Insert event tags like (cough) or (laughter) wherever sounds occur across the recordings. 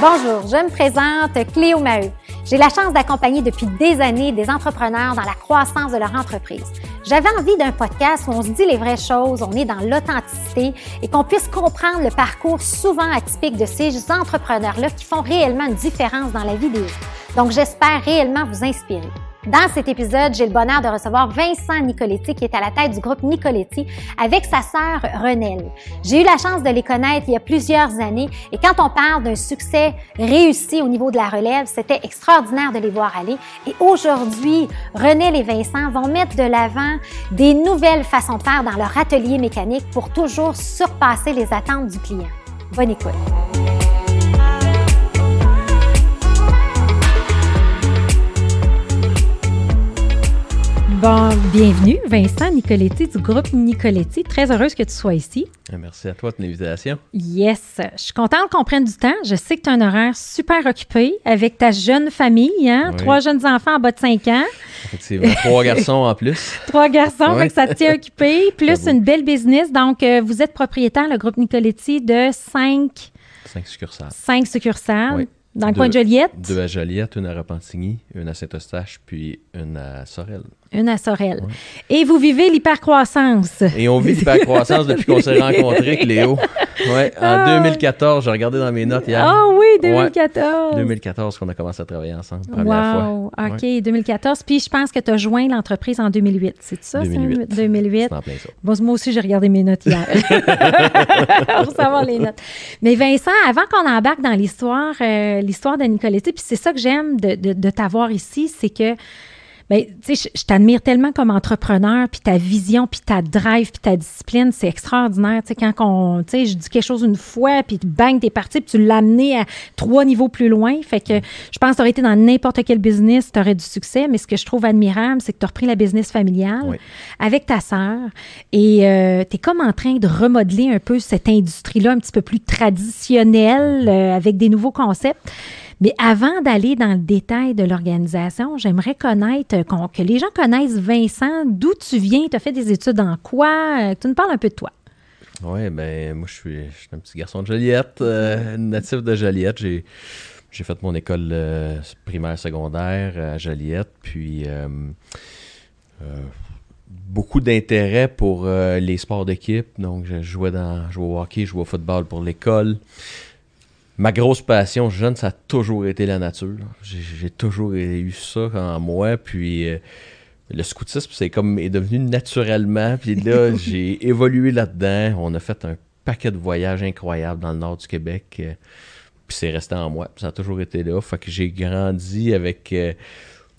Bonjour, je me présente Cléo Maheu. J'ai la chance d'accompagner depuis des années des entrepreneurs dans la croissance de leur entreprise. J'avais envie d'un podcast où on se dit les vraies choses, on est dans l'authenticité et qu'on puisse comprendre le parcours souvent atypique de ces entrepreneurs-là qui font réellement une différence dans la vie des autres. Donc, j'espère réellement vous inspirer. Dans cet épisode, j'ai le bonheur de recevoir Vincent Nicoletti, qui est à la tête du groupe Nicoletti, avec sa sœur Renelle. J'ai eu la chance de les connaître il y a plusieurs années et quand on parle d'un succès réussi au niveau de la relève, c'était extraordinaire de les voir aller. Et aujourd'hui, Renelle et Vincent vont mettre de l'avant des nouvelles façons de faire dans leur atelier mécanique pour toujours surpasser les attentes du client. Bonne écoute. Bon, bienvenue, Vincent Nicoletti du groupe Nicoletti. Très heureuse que tu sois ici. Euh, merci à toi de l'invitation. Yes. Je suis contente qu'on prenne du temps. Je sais que tu as un horaire super occupé avec ta jeune famille, hein? Trois jeunes enfants en bas de 5 ans. Effectivement. Trois garçons en plus. (laughs) Trois garçons, que ça te tient occupé. Plus une belle business. Donc, euh, vous êtes propriétaire, le groupe Nicoletti, de cinq. Cinq succursales. Cinq succursales. Dans le coin de Joliette? Deux à Joliette, une à Repentigny, une à Saint-Eustache, puis une à Sorel. Une à Sorel. Et vous vivez l'hypercroissance. Et on vit l'hypercroissance depuis qu'on s'est (laughs) rencontrés, Cléo. Ouais, en 2014, ah. j'ai regardé dans mes notes hier. Ah oui, 2014. 2014 qu'on a commencé à travailler ensemble, première wow. fois. OK, 2014. Puis je pense que tu as joint l'entreprise en 2008, c'est ça? 2008. 2008. En plein ça. Bon, moi aussi, j'ai regardé mes notes hier. (laughs) Pour savoir les notes. Mais Vincent, avant qu'on embarque dans l'histoire, euh, l'histoire de Nicoletti, puis c'est ça que j'aime de, de, de t'avoir ici, c'est que ben, tu sais, je, t'admire tellement comme entrepreneur, puis ta vision, puis ta drive, puis ta discipline, c'est extraordinaire. Tu sais, quand on, tu sais, je dis quelque chose une fois, puis bang, t'es parti, puis tu l'as amené à trois niveaux plus loin. Fait que je pense que t'aurais été dans n'importe quel business, t'aurais du succès. Mais ce que je trouve admirable, c'est que tu as repris la business familiale avec ta sœur et euh, tu es comme en train de remodeler un peu cette industrie-là un petit peu plus traditionnelle euh, avec des nouveaux concepts. Mais avant d'aller dans le détail de l'organisation, j'aimerais connaître, euh, que les gens connaissent Vincent, d'où tu viens, tu as fait des études en quoi, euh, tu nous parles un peu de toi. Oui, ben moi je suis, un petit garçon de Joliette, euh, natif de Joliette. J'ai, j'ai fait mon école primaire secondaire à Joliette, puis beaucoup d'intérêt pour les sports d'équipe. Donc je jouais dans, je jouais au hockey, je jouais au football pour l'école ma grosse passion jeune, ça a toujours été la nature. J'ai toujours eu ça en moi. Puis euh, le scoutisme, c'est comme est devenu naturellement. Puis là, (laughs) j'ai évolué là-dedans. On a fait un paquet de voyages incroyables dans le nord du Québec. Euh, puis c'est resté en moi. Ça a toujours été là. Fait que j'ai grandi avec euh,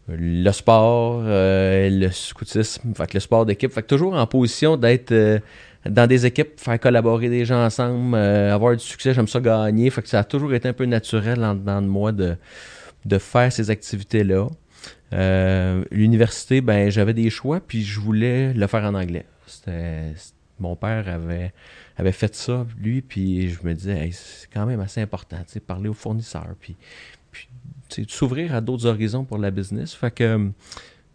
le sport, le scoutisme, fait que le sport d'équipe. Fait que toujours en position d'être dans des équipes, faire collaborer des gens ensemble, euh, avoir du succès, j'aime ça gagner. Fait que ça a toujours été un peu naturel en dedans de moi de, de faire ces activités-là. Euh, l'université, ben j'avais des choix, puis je voulais le faire en anglais. C'était, mon père avait, avait fait ça, lui, puis je me disais, c'est quand même assez important, tu sais, parler aux fournisseurs, puis, puis s'ouvrir à d'autres horizons pour la business. Fait que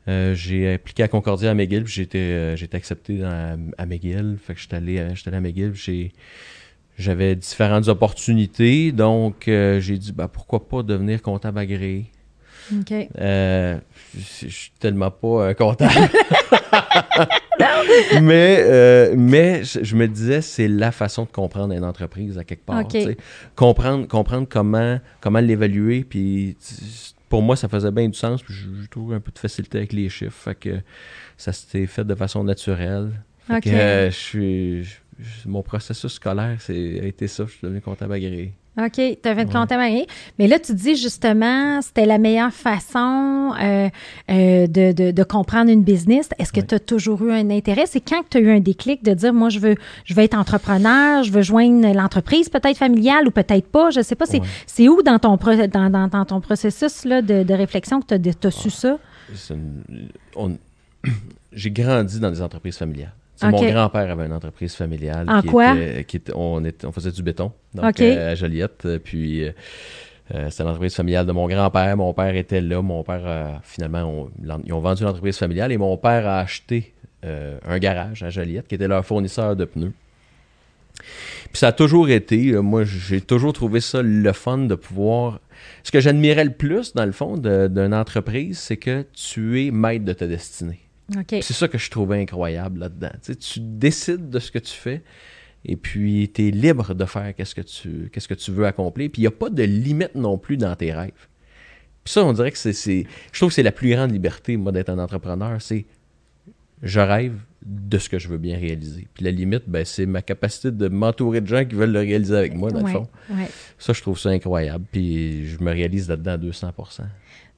euh, j'ai appliqué à Concordia à McGill, j'ai été, euh, accepté à McGill. Fait que j'étais allé, euh, allé à McGill, j'avais différentes opportunités, donc j'ai dit bah pourquoi pas devenir comptable agréé? OK. je suis tellement pas comptable. (laughs) mais mais je, me disais, c'est la façon de comprendre une entreprise à quelque part. Comprendre, comprendre comment, comment l'évaluer, puis pour moi, ça faisait bien du sens. Puis je, trouve un peu de facilité avec les chiffres. Fait que ça s'était fait de façon naturelle. Fait que, euh, je suis, mon processus scolaire, c'est, a été ça. Je suis devenu comptable agréé. OK, tu as fait comptable agréé. Mais là, tu dis justement, c'était la meilleure façon euh, euh, de, de, de, comprendre une business. Est-ce que tu as toujours eu un intérêt? C'est quand que tu as eu un déclic de dire, moi, je veux, je veux être entrepreneur, je veux joindre l'entreprise, peut-être familiale ou peut-être pas, je sais pas. C'est, où dans ton, dans, dans, dans ton processus là, de, de réflexion que tu as, su ça? (clears throat) J'ai grandi dans des entreprises familiales. Mon grand-père avait une entreprise familiale. En quoi? qui on, on, faisait du béton donc, euh, à Joliette. Puis euh, euh, c'était l'entreprise familiale de mon grand-père. Mon père était là. Mon père, finalement, ils ont vendu l'entreprise familiale et mon père a acheté un garage à Joliette qui était leur fournisseur de pneus. Puis ça a toujours été, euh, moi j'ai toujours trouvé ça le fun de pouvoir... Ce que j'admirais le plus, dans le fond, d'une entreprise, c'est que tu es maître de ta destinée. C'est ça que je trouvais incroyable là-dedans. Tu, sais, tu décides de ce que tu fais et puis tu es libre de faire qu'est-ce que tu qu'est-ce que tu veux accomplir. Puis il n'y a pas de limite non plus dans tes rêves. Puis ça, on dirait que c'est. c'est- Je trouve que c'est la plus grande liberté, moi, d'être un entrepreneur. C'est je rêve de ce que je veux bien réaliser. Puis la limite, ben, c'est ma capacité de m'entourer de gens qui veulent le réaliser avec moi, dans Ouais, le fond. ouais. Ça, je trouve ça incroyable. Puis je me réalise là-dedans à 200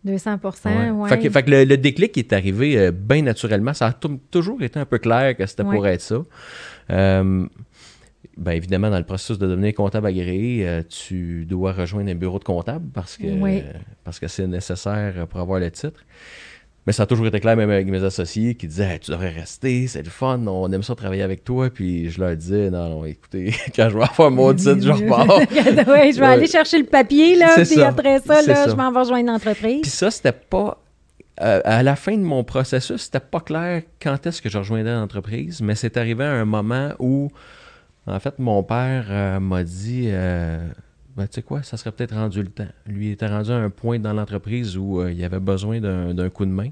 200 Ouais. ouais. Fait, que, fait que le, le déclic est arrivé euh, bien naturellement. Ça a tou- toujours été un peu clair que c'était pour Ouais. être ça. Euh, ben évidemment, dans le processus de devenir comptable agréé, euh, tu dois rejoindre un bureau de comptable parce que Oui. parce que c'est nécessaire pour avoir le titre. Mais ça a toujours été clair, même avec mes associés, qui disaient Hey, Tu devrais rester, c'est le fun, on aime ça travailler avec toi. Puis je leur disais Non, non, écoutez, (laughs) quand je vais avoir mon (laughs) titre, je repars. (laughs) oui, je vais Ouais. aller chercher le papier, là, puis ça. après ça, là, ça. je m'en vais rejoindre Puis l'entreprise. ça, c'était pas. euh, à la fin de mon processus, c'était pas clair quand est-ce que je rejoindrais l'entreprise, mais c'est arrivé à un moment où, en fait, mon père euh, m'a dit euh, ben, Tu sais quoi, ça serait peut-être rendu le temps. Lui était rendu à un point dans l'entreprise où euh, il avait besoin d'un coup de main.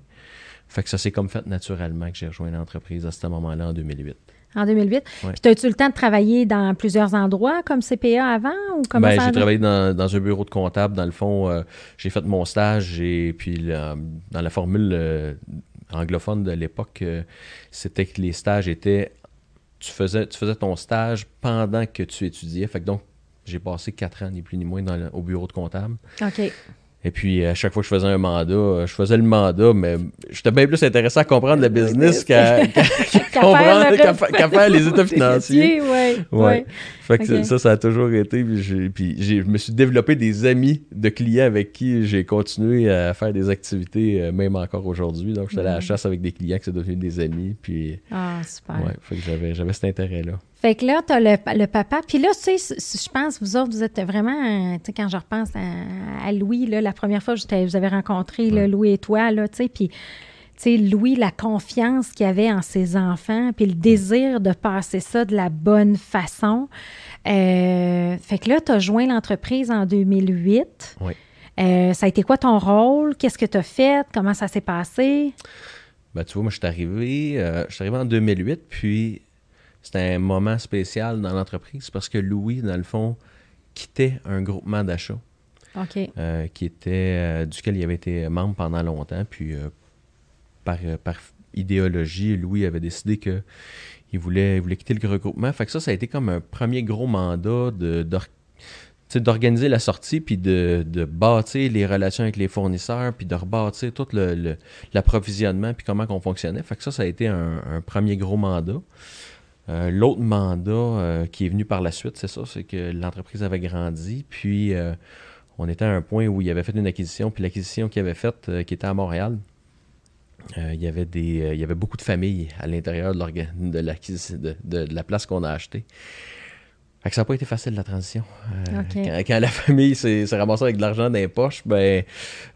Fait que ça s'est comme fait naturellement que j'ai rejoint l'entreprise à ce moment-là en 2008. En 2008. Ouais. Puis, as-tu le temps de travailler dans plusieurs endroits comme CPA avant ou comment Ben, ça j'ai travaillé dans, dans un bureau de comptable. Dans le fond, euh, j'ai fait mon stage et puis la- dans la formule euh, anglophone de l'époque, euh, c'était que les stages étaient. Tu faisais, tu faisais ton stage pendant que tu étudiais. Fait que donc, j'ai passé quatre ans, ni plus ni moins, dans le- au bureau de comptable. OK. Et puis, à chaque fois que je faisais un mandat, euh, je faisais le mandat, mais j'étais bien plus intéressé à comprendre le business qu'à (laughs) comprendre- qu'à fa- qu'à faire les états (laughs) financiers. Oui, Ouais. oui. Fait que ça, ça a toujours été. Puis, j'ai, puis j'ai- je me suis développé des amis de clients avec qui j'ai continué à faire des activités, euh, même encore aujourd'hui. Donc, j'étais allé à la Mhm. chasse avec des clients qui sont devenus des amis. Puis, Ah, super. ouais, fait que j'avais, j'avais cet intérêt-là. Fait que là, tu as le, le papa. Puis là, tu sais, je pense, vous autres, vous êtes vraiment, euh, tu sais, quand je repense à, à Louis, là, la première fois que je vous avez rencontré, là. Louis et toi, là, tu sais, puis, tu sais, Louis, la confiance qu'il avait en ses enfants, puis le désir de passer ça de la bonne façon. Euh, fait que là, tu as joint l'entreprise en 2008. Oui. Euh, ça a été quoi ton rôle? Qu'est-ce que tu as fait? Comment ça s'est passé? Ben, tu vois, moi, je suis arrivé, euh, je suis arrivé en 2008, puis c'était un moment spécial dans l'entreprise parce que Louis, dans le fond, quittait un groupement d'achat. Euh, qui était euh, duquel il avait été membre pendant longtemps. Puis euh, par, par idéologie, Louis avait décidé que il voulait, il voulait quitter le regroupement. Fait que ça, ça a été comme un premier gros mandat de, d'organiser la sortie, puis de, de bâtir les relations avec les fournisseurs, puis de rebâtir tout le, le- l'approvisionnement, puis comment qu'on fonctionnait. Fait que ça, ça a été un, un premier gros mandat. Euh, L'autre mandat euh, qui est venu par la suite, c'est ça, c'est que l'entreprise avait grandi, puis euh, on était à un point où il avait fait une acquisition, puis l'acquisition qu'il avait faite, qui était à Montréal, il, y avait des, il y avait beaucoup de familles à l'intérieur de, l'orga- de, l'acquisition- de- de- de la place qu'on a achetée. Fait que ça n'a pas été facile la transition. Euh, quand, quand la (laughs) famille s'est ramassée avec de l'argent dans les poches, ben,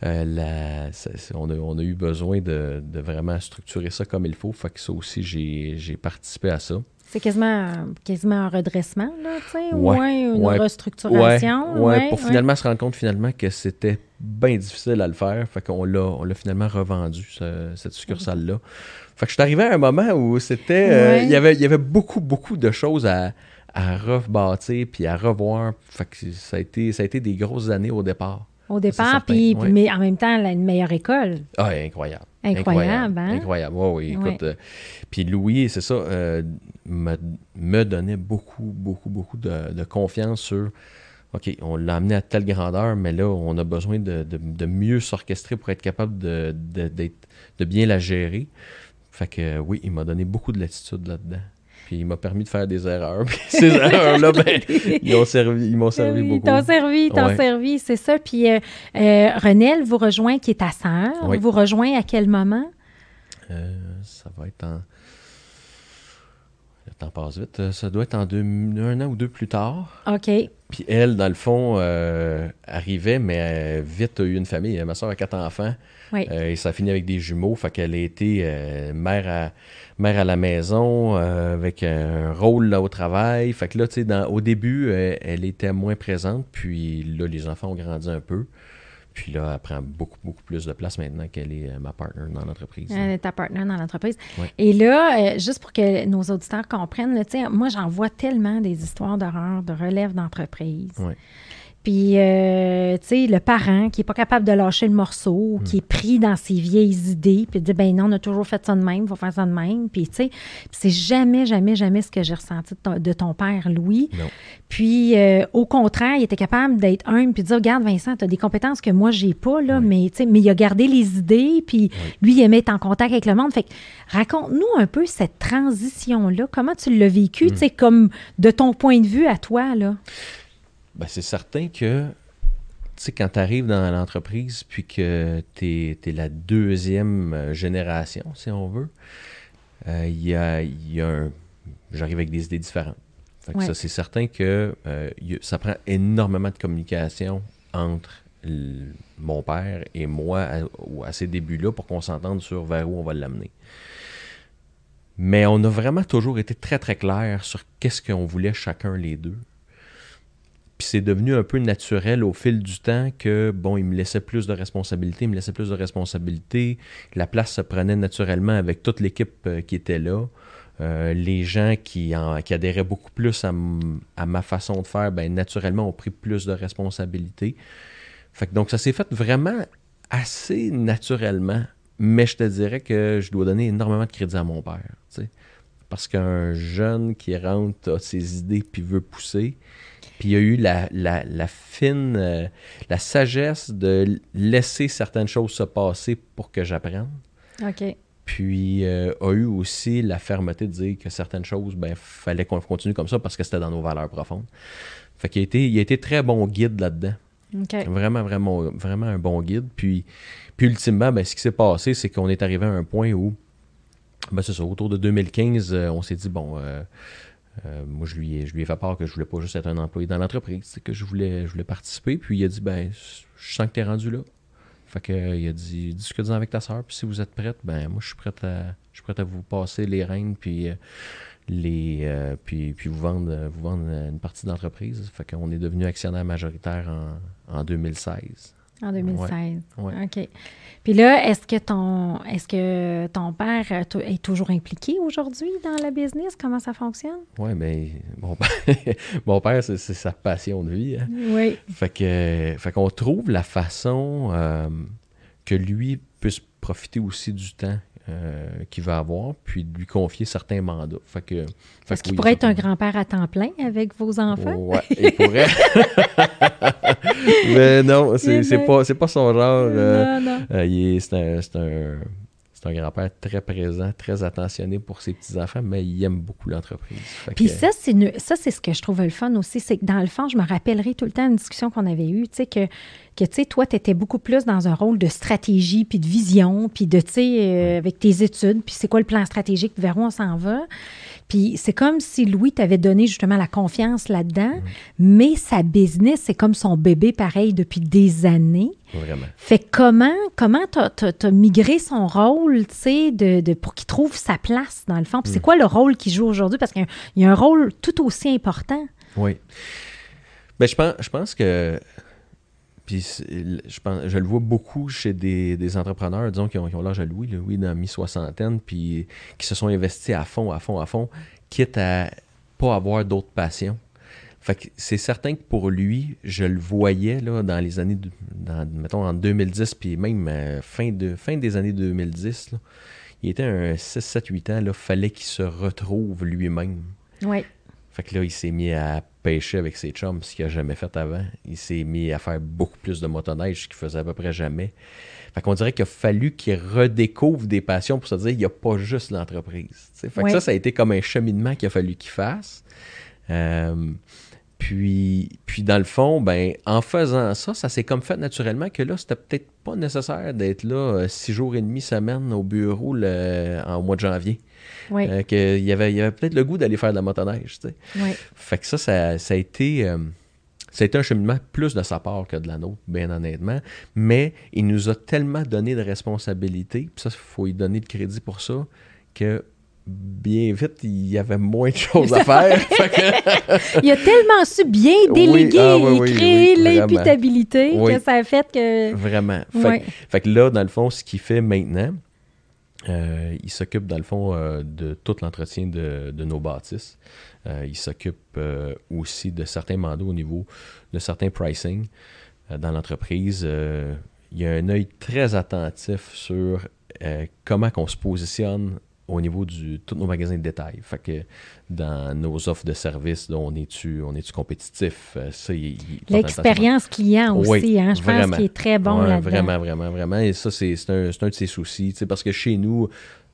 euh, la- ça- c'est- on, a, on a eu besoin de, de vraiment structurer ça comme il faut. Fait que ça aussi, j'ai participé à ça. C'est quasiment, quasiment un redressement, là, tu sais, Ouais, ouais, une ouais. restructuration. Ouais, pour finalement se rendre compte finalement que c'était bien difficile à le faire. Fait qu'on l'a, on l'a finalement revendu, ce- cette succursale-là. Fait que je suis arrivé à un moment où c'était. euh, il, y avait, il y avait beaucoup, beaucoup de choses à, à rebâtir puis à revoir. Fait que ça a, été, ça a été des grosses années au départ. Au départ, puis, mais en même temps, la- une meilleure école. Ah, incroyable. Incroyable, hein? Incroyable, oui, oui. Ouais. Écoute, euh, puis Louis, c'est ça, euh, me, me donnait beaucoup, beaucoup, beaucoup de, de confiance sur OK, on l'a amené à telle grandeur, mais là, on a besoin de, de- de mieux s'orchestrer pour être capable de, de, bien la gérer. Fait que oui, il m'a donné beaucoup de latitude là-dedans. Puis il m'a permis de faire des erreurs. (laughs) Puis ces erreurs-là, ben, (laughs) ils, ont servi, ils m'ont servi Oui, beaucoup. T'ont servi, t'ont Ouais. servi, c'est ça. Puis euh, euh, Renelle vous rejoint, qui est ta sœur, Oui. vous rejoint à quel moment? Euh, ça va être en. Temps passe vite. Ça doit être en deux, un an ou deux plus tard. OK. Puis elle, dans le fond, euh, arrivait, mais euh, vite a eu une famille. Ma soeur a quatre enfants. Oui. Euh, et ça a fini avec des jumeaux. Fait qu'elle a été euh, mère, à, mère à la maison, euh, avec un rôle là au travail. Fait que là, tu sais, au début, euh, elle était moins présente. Puis là, les enfants ont grandi un peu. Puis là, elle prend beaucoup, beaucoup plus de place maintenant qu'elle est euh, ma partner dans l'entreprise. Elle est ta partenaire dans l'entreprise. Ouais. Et là, euh, juste pour que nos auditeurs comprennent, là, moi, j'en vois tellement des histoires d'horreur, de relève d'entreprise. Ouais. Puis, euh, tu sais, le parent qui n'est pas capable de lâcher le morceau, Hmm. qui est pris dans ses vieilles idées, puis dit, ben non, on a toujours fait ça de même, il faut faire ça de même. Puis, tu sais, c'est jamais, jamais, jamais ce que j'ai ressenti de ton, de ton père, Louis. Non. Puis, euh, au contraire, il était capable d'être humble puis de dire Regarde, Vincent, tu as des compétences que moi, j'ai pas, là, Oui. mais, tu sais, mais il a gardé les idées, puis lui, il aimait être en contact avec le monde. Fait que raconte-nous un peu cette transition-là. Comment tu l'as vécu, Hmm. tu sais, comme de ton point de vue à toi, là? Ben, c'est certain que, tu sais, quand tu arrives dans l'entreprise, puis que tu es, la deuxième euh, génération, si on veut, euh, il y, a, il y a un. J'arrive avec des idées différentes. Fait que Ouais. ça, c'est certain que euh, il y a- ça prend énormément de communication entre mon père et moi à ces débuts-là pour qu'on s'entende sur vers où on va l'amener. Mais on a vraiment toujours été très, très clair sur qu'est-ce qu'on voulait chacun les deux. Puis c'est devenu un peu naturel au fil du temps que, bon, il me laissait plus de responsabilités, il me laissait plus de responsabilités. La place se prenait naturellement avec toute l'équipe euh, qui était là. Euh, les gens qui, en- qui adhéraient beaucoup plus à, ma façon de faire, ben, naturellement, ont pris plus de responsabilités. Fait que donc, ça s'est fait vraiment assez naturellement. Mais je te dirais que je dois donner énormément de crédit à mon père. Parce qu'un jeune qui rentre, a ses idées puis veut pousser, puis il a eu la, la- la fine, euh, la sagesse de laisser certaines choses se passer pour que j'apprenne. OK. Puis euh, a eu aussi la fermeté de dire que certaines choses, ben, fallait qu'on continue comme ça parce que c'était dans nos valeurs profondes. Fait qu'il a été, il a été très bon guide là-dedans. OK. Vraiment, vraiment, vraiment un bon guide. Puis, puis ultimement, ben, ce qui s'est passé, c'est qu'on est arrivé à un point où, ben, c'est ça, autour de 2015, euh, on s'est dit, bon, euh, euh, moi, je lui, ai, je lui ai fait part que je voulais pas juste être un employé dans l'entreprise, que je voulais, je voulais participer. Puis il a dit, ben, je sens que tu es rendu là. Fait que, euh, il a dit, discute-en avec ta soeur, puis si vous êtes prête, ben, moi, je suis prête à, je suis prête à vous passer les rênes, puis, euh, les, euh, puis, puis vous vendre, vous vendre une partie de l'entreprise. Fait qu'on est devenu actionnaire majoritaire en, en 2016. En 2016. Ouais. OK. Puis là, est-ce que ton est-ce que ton père euh, est toujours impliqué aujourd'hui dans le business? Comment ça fonctionne? Oui, mais mon (laughs) père, mon père c'est, c'est sa passion de vie. hein. Oui. Fait que, fait qu'on trouve la façon euh, que lui puisse profiter aussi du temps euh, qu'il va avoir, puis de lui confier certains mandats. Fait que, Est-ce qu'il oui, pourrait être un grand-père à temps plein avec vos enfants? Ouais, il pourrait. (laughs) mais non, c'est, c'est pas, c'est pas son genre. euh, non, non. euh, il est- c'est un, c'est un- c'est un grand-père très présent, très attentionné pour ses petits-enfants, mais il aime beaucoup l'entreprise. Puis que- ça, c'est ça, c'est ce que je trouve le fun aussi, c'est que dans le fond, je me rappellerai tout le temps une discussion qu'on avait eue, tu sais, que, que tu sais, toi, tu étais beaucoup plus dans un rôle de stratégie, puis de vision, puis de, tu sais, euh, avec tes études, puis c'est quoi le plan stratégique, vers où on s'en va. Puis c'est comme si Louis t'avait donné justement la confiance là-dedans, mais sa business, c'est comme son bébé pareil depuis des années. Vraiment. Fait que comment comment t'as, t'as- t'as migré son rôle, tu sais, de, de- pour qu'il trouve sa place dans le fond? Puis c'est quoi le rôle qu'il joue aujourd'hui? Parce qu'il y a, un- il y a un rôle tout aussi important. Oui. Ben, je pense, je pense que. Puis je, pense, je le vois beaucoup chez des, des entrepreneurs, disons, qui ont, l'âge à Louis, là, Louis dans la mi-soixantaine, puis qui se sont investis à fond, à fond, à fond, quitte à pas avoir d'autres passions. Fait que c'est certain que pour lui, je le voyais là, dans les années, dans, mettons en 2010, puis même euh, fin, de, fin des années 2010, là, il était un 6, 7, 8 ans, il fallait qu'il se retrouve lui-même. Oui. Fait que là, il s'est mis à pêcher avec ses chums, ce qu'il n'a jamais fait avant. Il s'est mis à faire beaucoup plus de motoneige, ce qu'il faisait à peu près jamais. Fait qu'on dirait qu'il a fallu qu'il redécouvre des passions pour se dire il n'y a pas juste l'entreprise. Fait Ouais. que ça, ça a été comme un cheminement qu'il a fallu qu'il fasse. Euh, Puis, puis dans le fond, ben, en faisant ça, ça s'est comme fait naturellement que là, c'était peut-être pas nécessaire d'être là euh, six jours et demi, semaine au bureau le, en mois de janvier. Oui. Euh, qu'il y avait, il y avait peut-être le goût d'aller faire de la motoneige. Tu sais. oui. Fait que ça, ça, ça a été. euh, ça a été un cheminement plus de sa part que de la nôtre, bien honnêtement. Mais il nous a tellement donné de responsabilités, puis ça, il faut lui donner le crédit pour ça, que bien vite, il y avait moins de choses à (laughs) faire. Il a tellement su bien Oui, déléguer ah oui, et oui, créer l'imputabilité que ça a fait que. Vraiment. Fait que là, dans le fond, ce qu'il fait maintenant, euh, il s'occupe, dans le fond, euh, de tout l'entretien de, nos bâtisses. Euh, il s'occupe aussi de certains mandats au niveau de certains pricing dans l'entreprise. Il y a un œil très attentif sur comment qu'on se positionne au niveau de tous nos magasins de détail. Fait que dans nos offres de services, on est-tu on est compétitif? Euh. L'expérience client aussi, Oui, hein, je pense qu'il est très bon Ouais, là-dedans. Vraiment, vraiment, vraiment. Et ça, c'est un, un de ses soucis. Parce que chez nous,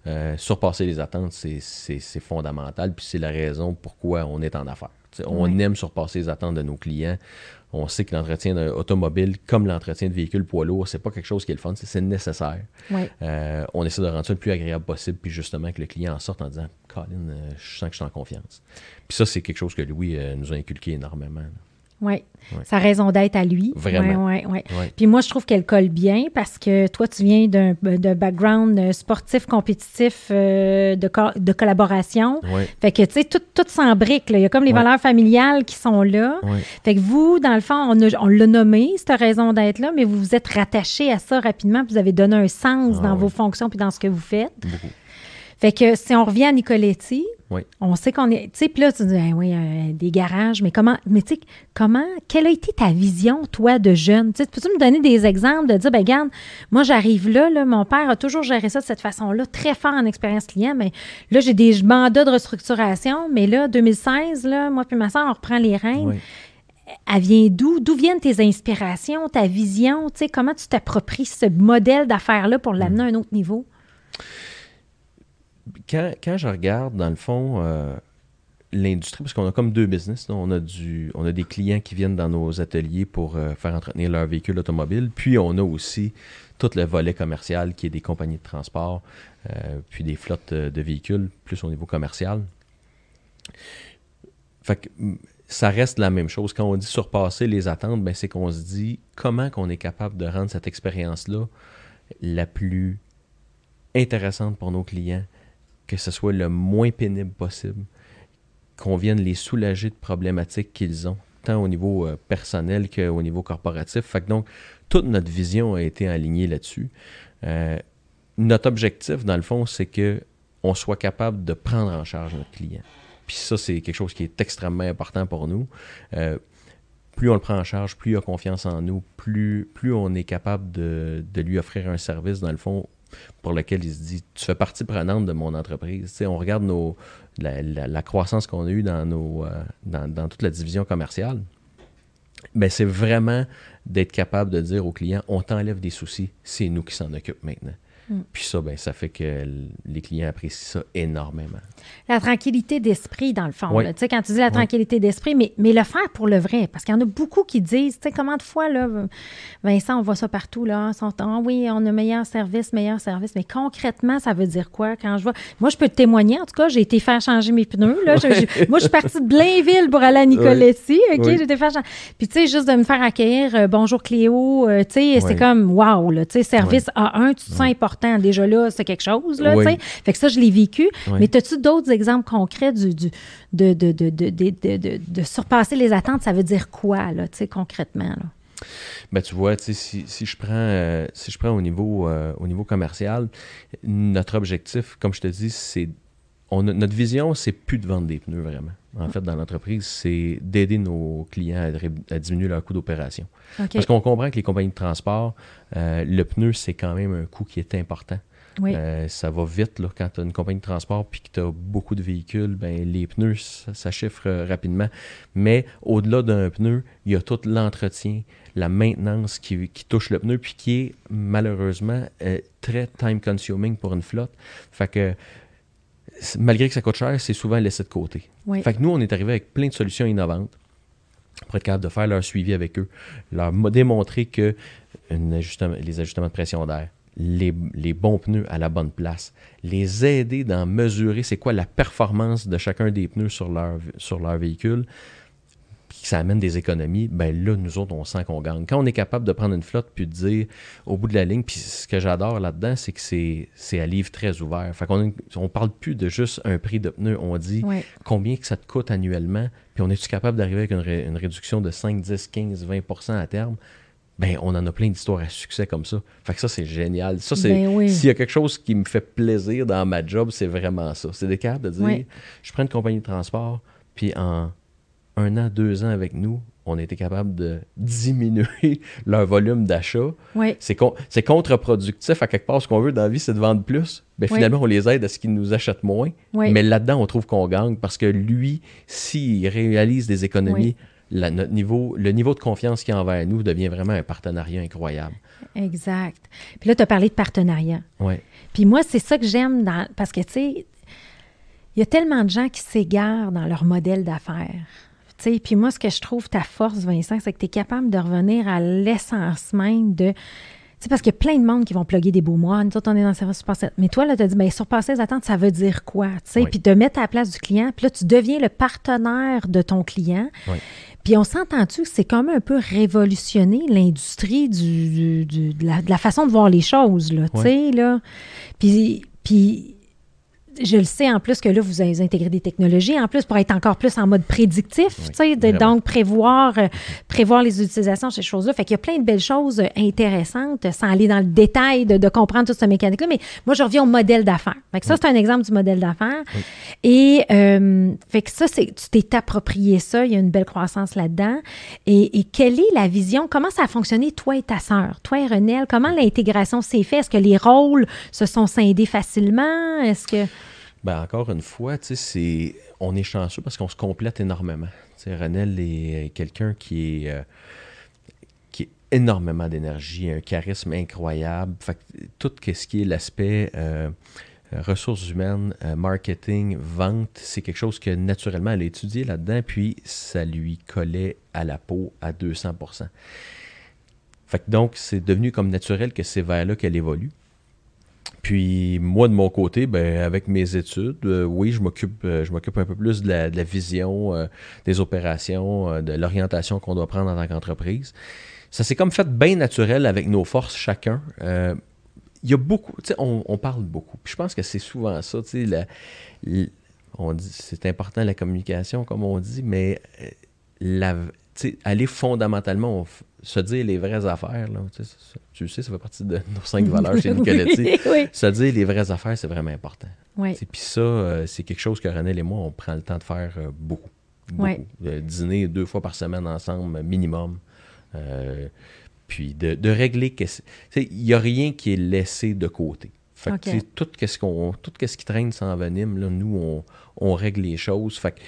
euh, surpasser les attentes, c'est fondamental. Puis c'est la raison pourquoi on est en affaires. On Ouais. aime surpasser les attentes de nos clients. On sait que l'entretien automobile, comme l'entretien de véhicules poids lourds, c'est pas quelque chose qui est le fun, c'est- nécessaire. Ouais. Euh, on essaie de rendre ça le plus agréable possible, puis justement que le client en sorte en disant Colin, euh, je sens que je suis en confiance. Puis ça, c'est quelque chose que Louis euh, nous a inculqué énormément. là. Oui, Ouais. sa raison d'être à lui. Vraiment. Ouais, ouais. Puis moi, je trouve qu'elle colle bien parce que toi, tu viens d'un background euh, sportif, compétitif, euh, de, co- de collaboration. Ouais, Fait que, tu sais, tout, tout s'embrique. Il y a comme les valeurs familiales qui sont là. ouais. Fait que vous, dans le fond, on, a- on l'a nommé, cette raison d'être là, mais vous vous êtes rattaché à ça rapidement, puis vous avez donné un sens Ah dans vos fonctions puis dans ce que vous faites. beaucoup. Fait que si on revient à Nicoletti, Oui. on sait qu'on est. Tu sais, puis là, tu dis, Ah oui, euh, des garages, mais comment. Mais tu sais, comment. Quelle a été ta vision, toi, de jeune? Tu peux-tu me donner des exemples de dire, ben, regarde, moi, j'arrive là, là, mon père a toujours géré ça de cette façon-là, très fort en expérience client, mais là, j'ai des mandats de restructuration, mais là, 2016, là, moi puis ma soeur, on reprend les rênes. Oui. Elle vient d'où? D'où viennent tes inspirations, ta vision? Tu sais, comment tu t'appropries ce modèle d'affaires-là pour l'amener à un autre niveau? Quand, quand je regarde, dans le fond, euh, l'industrie, parce qu'on a comme deux business, on, a du, on a des clients qui viennent dans nos ateliers pour euh, faire entretenir leur véhicule automobile, puis on a aussi tout le volet commercial qui est des compagnies de transport, euh, puis des flottes de véhicules, plus au niveau commercial. Fait que ça reste la même chose. Quand on dit surpasser les attentes, ben, c'est qu'on se dit comment qu'on est capable de rendre cette expérience-là la plus intéressante pour nos clients, que ce soit le moins pénible possible, qu'on vienne les soulager de problématiques qu'ils ont, tant au niveau euh, personnel qu'au niveau corporatif. Donc, toute notre vision a été alignée là-dessus. Euh, notre objectif, dans le fond, c'est que on soit capable de prendre en charge notre client. Puis ça, c'est quelque chose qui est extrêmement important pour nous. Euh, plus on le prend en charge, plus il a confiance en nous, plus, plus on est capable de, de lui offrir un service, dans le fond, pour lequel il se dit Tu fais partie prenante de mon entreprise. On regarde la, croissance qu'on a eue dans, nos, euh, dans, toute la division commerciale. Ben, c'est vraiment d'être capable de dire au client On t'enlève des soucis, c'est nous qui s'en occupent maintenant. Mm. Puis ça, ben, ça fait que les clients apprécient ça énormément. La tranquillité d'esprit, dans le fond. Oui. Tu sais, quand tu dis la tranquillité d'esprit, mais, mais le faire pour le vrai. Parce qu'il y en a beaucoup qui disent, tu sais, comment de fois, là, Vincent, on voit ça partout, là. Sont, Ah oui, on a meilleur service, meilleur service. Mais concrètement, ça veut dire quoi? Quand je vois? Moi, je peux te témoigner, en tout cas, j'ai été faire changer mes pneus. Là. Je- je- moi, je suis partie de Blainville pour aller à Nicoletti. OK? J'ai été faire changer. Puis, tu sais, juste de me faire accueillir, euh, bonjour Cléo, euh, tu sais, c'est comme, wow, là. Tu sais, service A1, tu te sens important. Déjà là, c'est quelque chose, là, Oui. tu sais. Fait que ça, je l'ai vécu. Oui. Mais as-tu d'autres exemples concrets du, du- de, de, de, de, surpasser les attentes? Ça veut dire quoi, là, tu sais, concrètement? Là? Ben, tu vois, si, si je prends, euh, si je prends au, niveau, euh, au niveau commercial, notre objectif, comme je te dis, c'est. On a- notre vision, c'est plus de vendre des pneus vraiment. En fait, dans l'entreprise, c'est d'aider nos clients à, diminuer leur coût d'opération. Parce qu'on comprend que les compagnies de transport, euh, le pneu, c'est quand même un coût qui est important. oui. Euh, ça va vite là, quand tu as une compagnie de transport puis que tu as beaucoup de véhicules, ben, les pneus, ça, ça chiffre euh, rapidement. Mais au-delà d'un pneu, il y a tout l'entretien, la maintenance qui, qui touche le pneu puis qui est malheureusement euh, très time-consuming pour une flotte. Fait que malgré que ça coûte cher, c'est souvent laissé de côté. oui. Fait que nous, on est arrivé avec plein de solutions innovantes pour être capable de faire leur suivi avec eux, leur démontrer que les ajustements de pression d'air, les, bons pneus à la bonne place, les aider d'en mesurer c'est quoi la performance de chacun des pneus sur leur, sur leur véhicule, que ça amène des économies, ben là, nous autres, on sent qu'on gagne. Quand on est capable de prendre une flotte puis de dire au bout de la ligne, puis ce que j'adore là-dedans, c'est que c'est à livre très ouvert. Fait qu'on on parle plus de juste un prix de pneus, on dit combien que ça te coûte annuellement, puis on est-tu capable d'arriver avec une, une, réduction de 5, 10, 15, 20% à terme? ben on en a plein d'histoires à succès comme ça. Fait que ça, c'est génial. Ça, c'est ben s'il y a quelque chose qui me fait plaisir dans ma job, c'est vraiment ça. C'est des capables de dire je prends une compagnie de transport, puis en un an, deux ans avec nous, on a été capable de diminuer (laughs) leur volume d'achat. C'est, contre-productif à quelque part. Ce qu'on veut dans la vie, c'est de vendre plus. Ben, finalement, on les aide à ce qu'ils nous achètent moins. Mais là-dedans, on trouve qu'on gagne parce que lui, s'il réalise des économies notre niveau, le niveau de confiance qu'il a envers nous devient vraiment un partenariat incroyable. Exact. Puis là, tu as parlé de partenariat. Oui. Puis moi, c'est ça que j'aime dans. Parce que, tu sais, il y a tellement de gens qui s'égarent dans leur modèle d'affaires. Puis moi, ce que je trouve ta force, Vincent, c'est que tu es capable de revenir à l'essence même de. C'est parce qu'il y a plein de monde qui vont plugger des beaux mois. Nous autres, on est dans le service surpassé. Mais toi, là, tu as dit, bien, surpasser les attentes, ça veut dire quoi? Puis te mettre à la place du client. Puis là, tu deviens le partenaire de ton client. Oui. Puis on s'entend-tu que c'est comme un peu révolutionner l'industrie du, de, la, façon de voir les choses, là, tu sais, là? Puis, puis je le sais en plus que là, vous avez intégré des technologies en plus pour être encore plus en mode prédictif, tu sais, donc prévoir, euh, prévoir les utilisations, ces choses-là. Fait qu'il y a plein de belles choses euh, intéressantes sans aller dans le détail de, comprendre toute cette mécanique-là. Mais moi, je reviens au modèle d'affaires. Fait que ça, c'est un exemple du modèle d'affaires. Et euh, fait que ça, c'est, tu t'es approprié ça. Il y a une belle croissance là-dedans. Et, et, quelle est la vision? Comment ça a fonctionné, toi et ta sœur, toi et Renelle? Comment l'intégration s'est faite? Est-ce que les rôles se sont scindés facilement? Est-ce que... Ben, encore une fois, on est chanceux parce qu'on se complète énormément. T'sais, Renel est quelqu'un qui est, euh, qui est énormément d'énergie, un charisme incroyable. Fait tout ce qui est l'aspect euh, ressources humaines, euh, marketing, vente, c'est quelque chose que naturellement elle a étudié là-dedans, puis ça lui collait à la peau à 200 Fait que donc, c'est devenu comme naturel que c'est vers là qu'elle évolue. Puis moi, de mon côté, ben, avec mes études, euh, oui, je m'occupe, euh, je m'occupe un peu plus de la, vision, euh, des opérations, de l'orientation qu'on doit prendre en tant qu'entreprise. Ça s'est comme fait bien naturel avec nos forces chacun. Il y a beaucoup, sais, on, parle beaucoup. Puis je pense que c'est souvent ça, tu sais, on dit, c'est important la communication, comme on dit, mais la, aller fondamentalement, se dire les vraies affaires, là, tu, sais, ça fait partie de nos cinq (laughs) valeurs chez Nicoletti. Se dire les vraies affaires, c'est vraiment important. Oui. Puis ça, euh, c'est quelque chose que René et moi, on prend le temps de faire euh, beaucoup. dîner deux fois par semaine ensemble, minimum. Euh, puis de, régler. Il n'y a rien qui est laissé de côté. Fait que, tout, ce qu'on, tout ce qui traîne sans venime, là, nous, on, on, règle les choses. Fait que,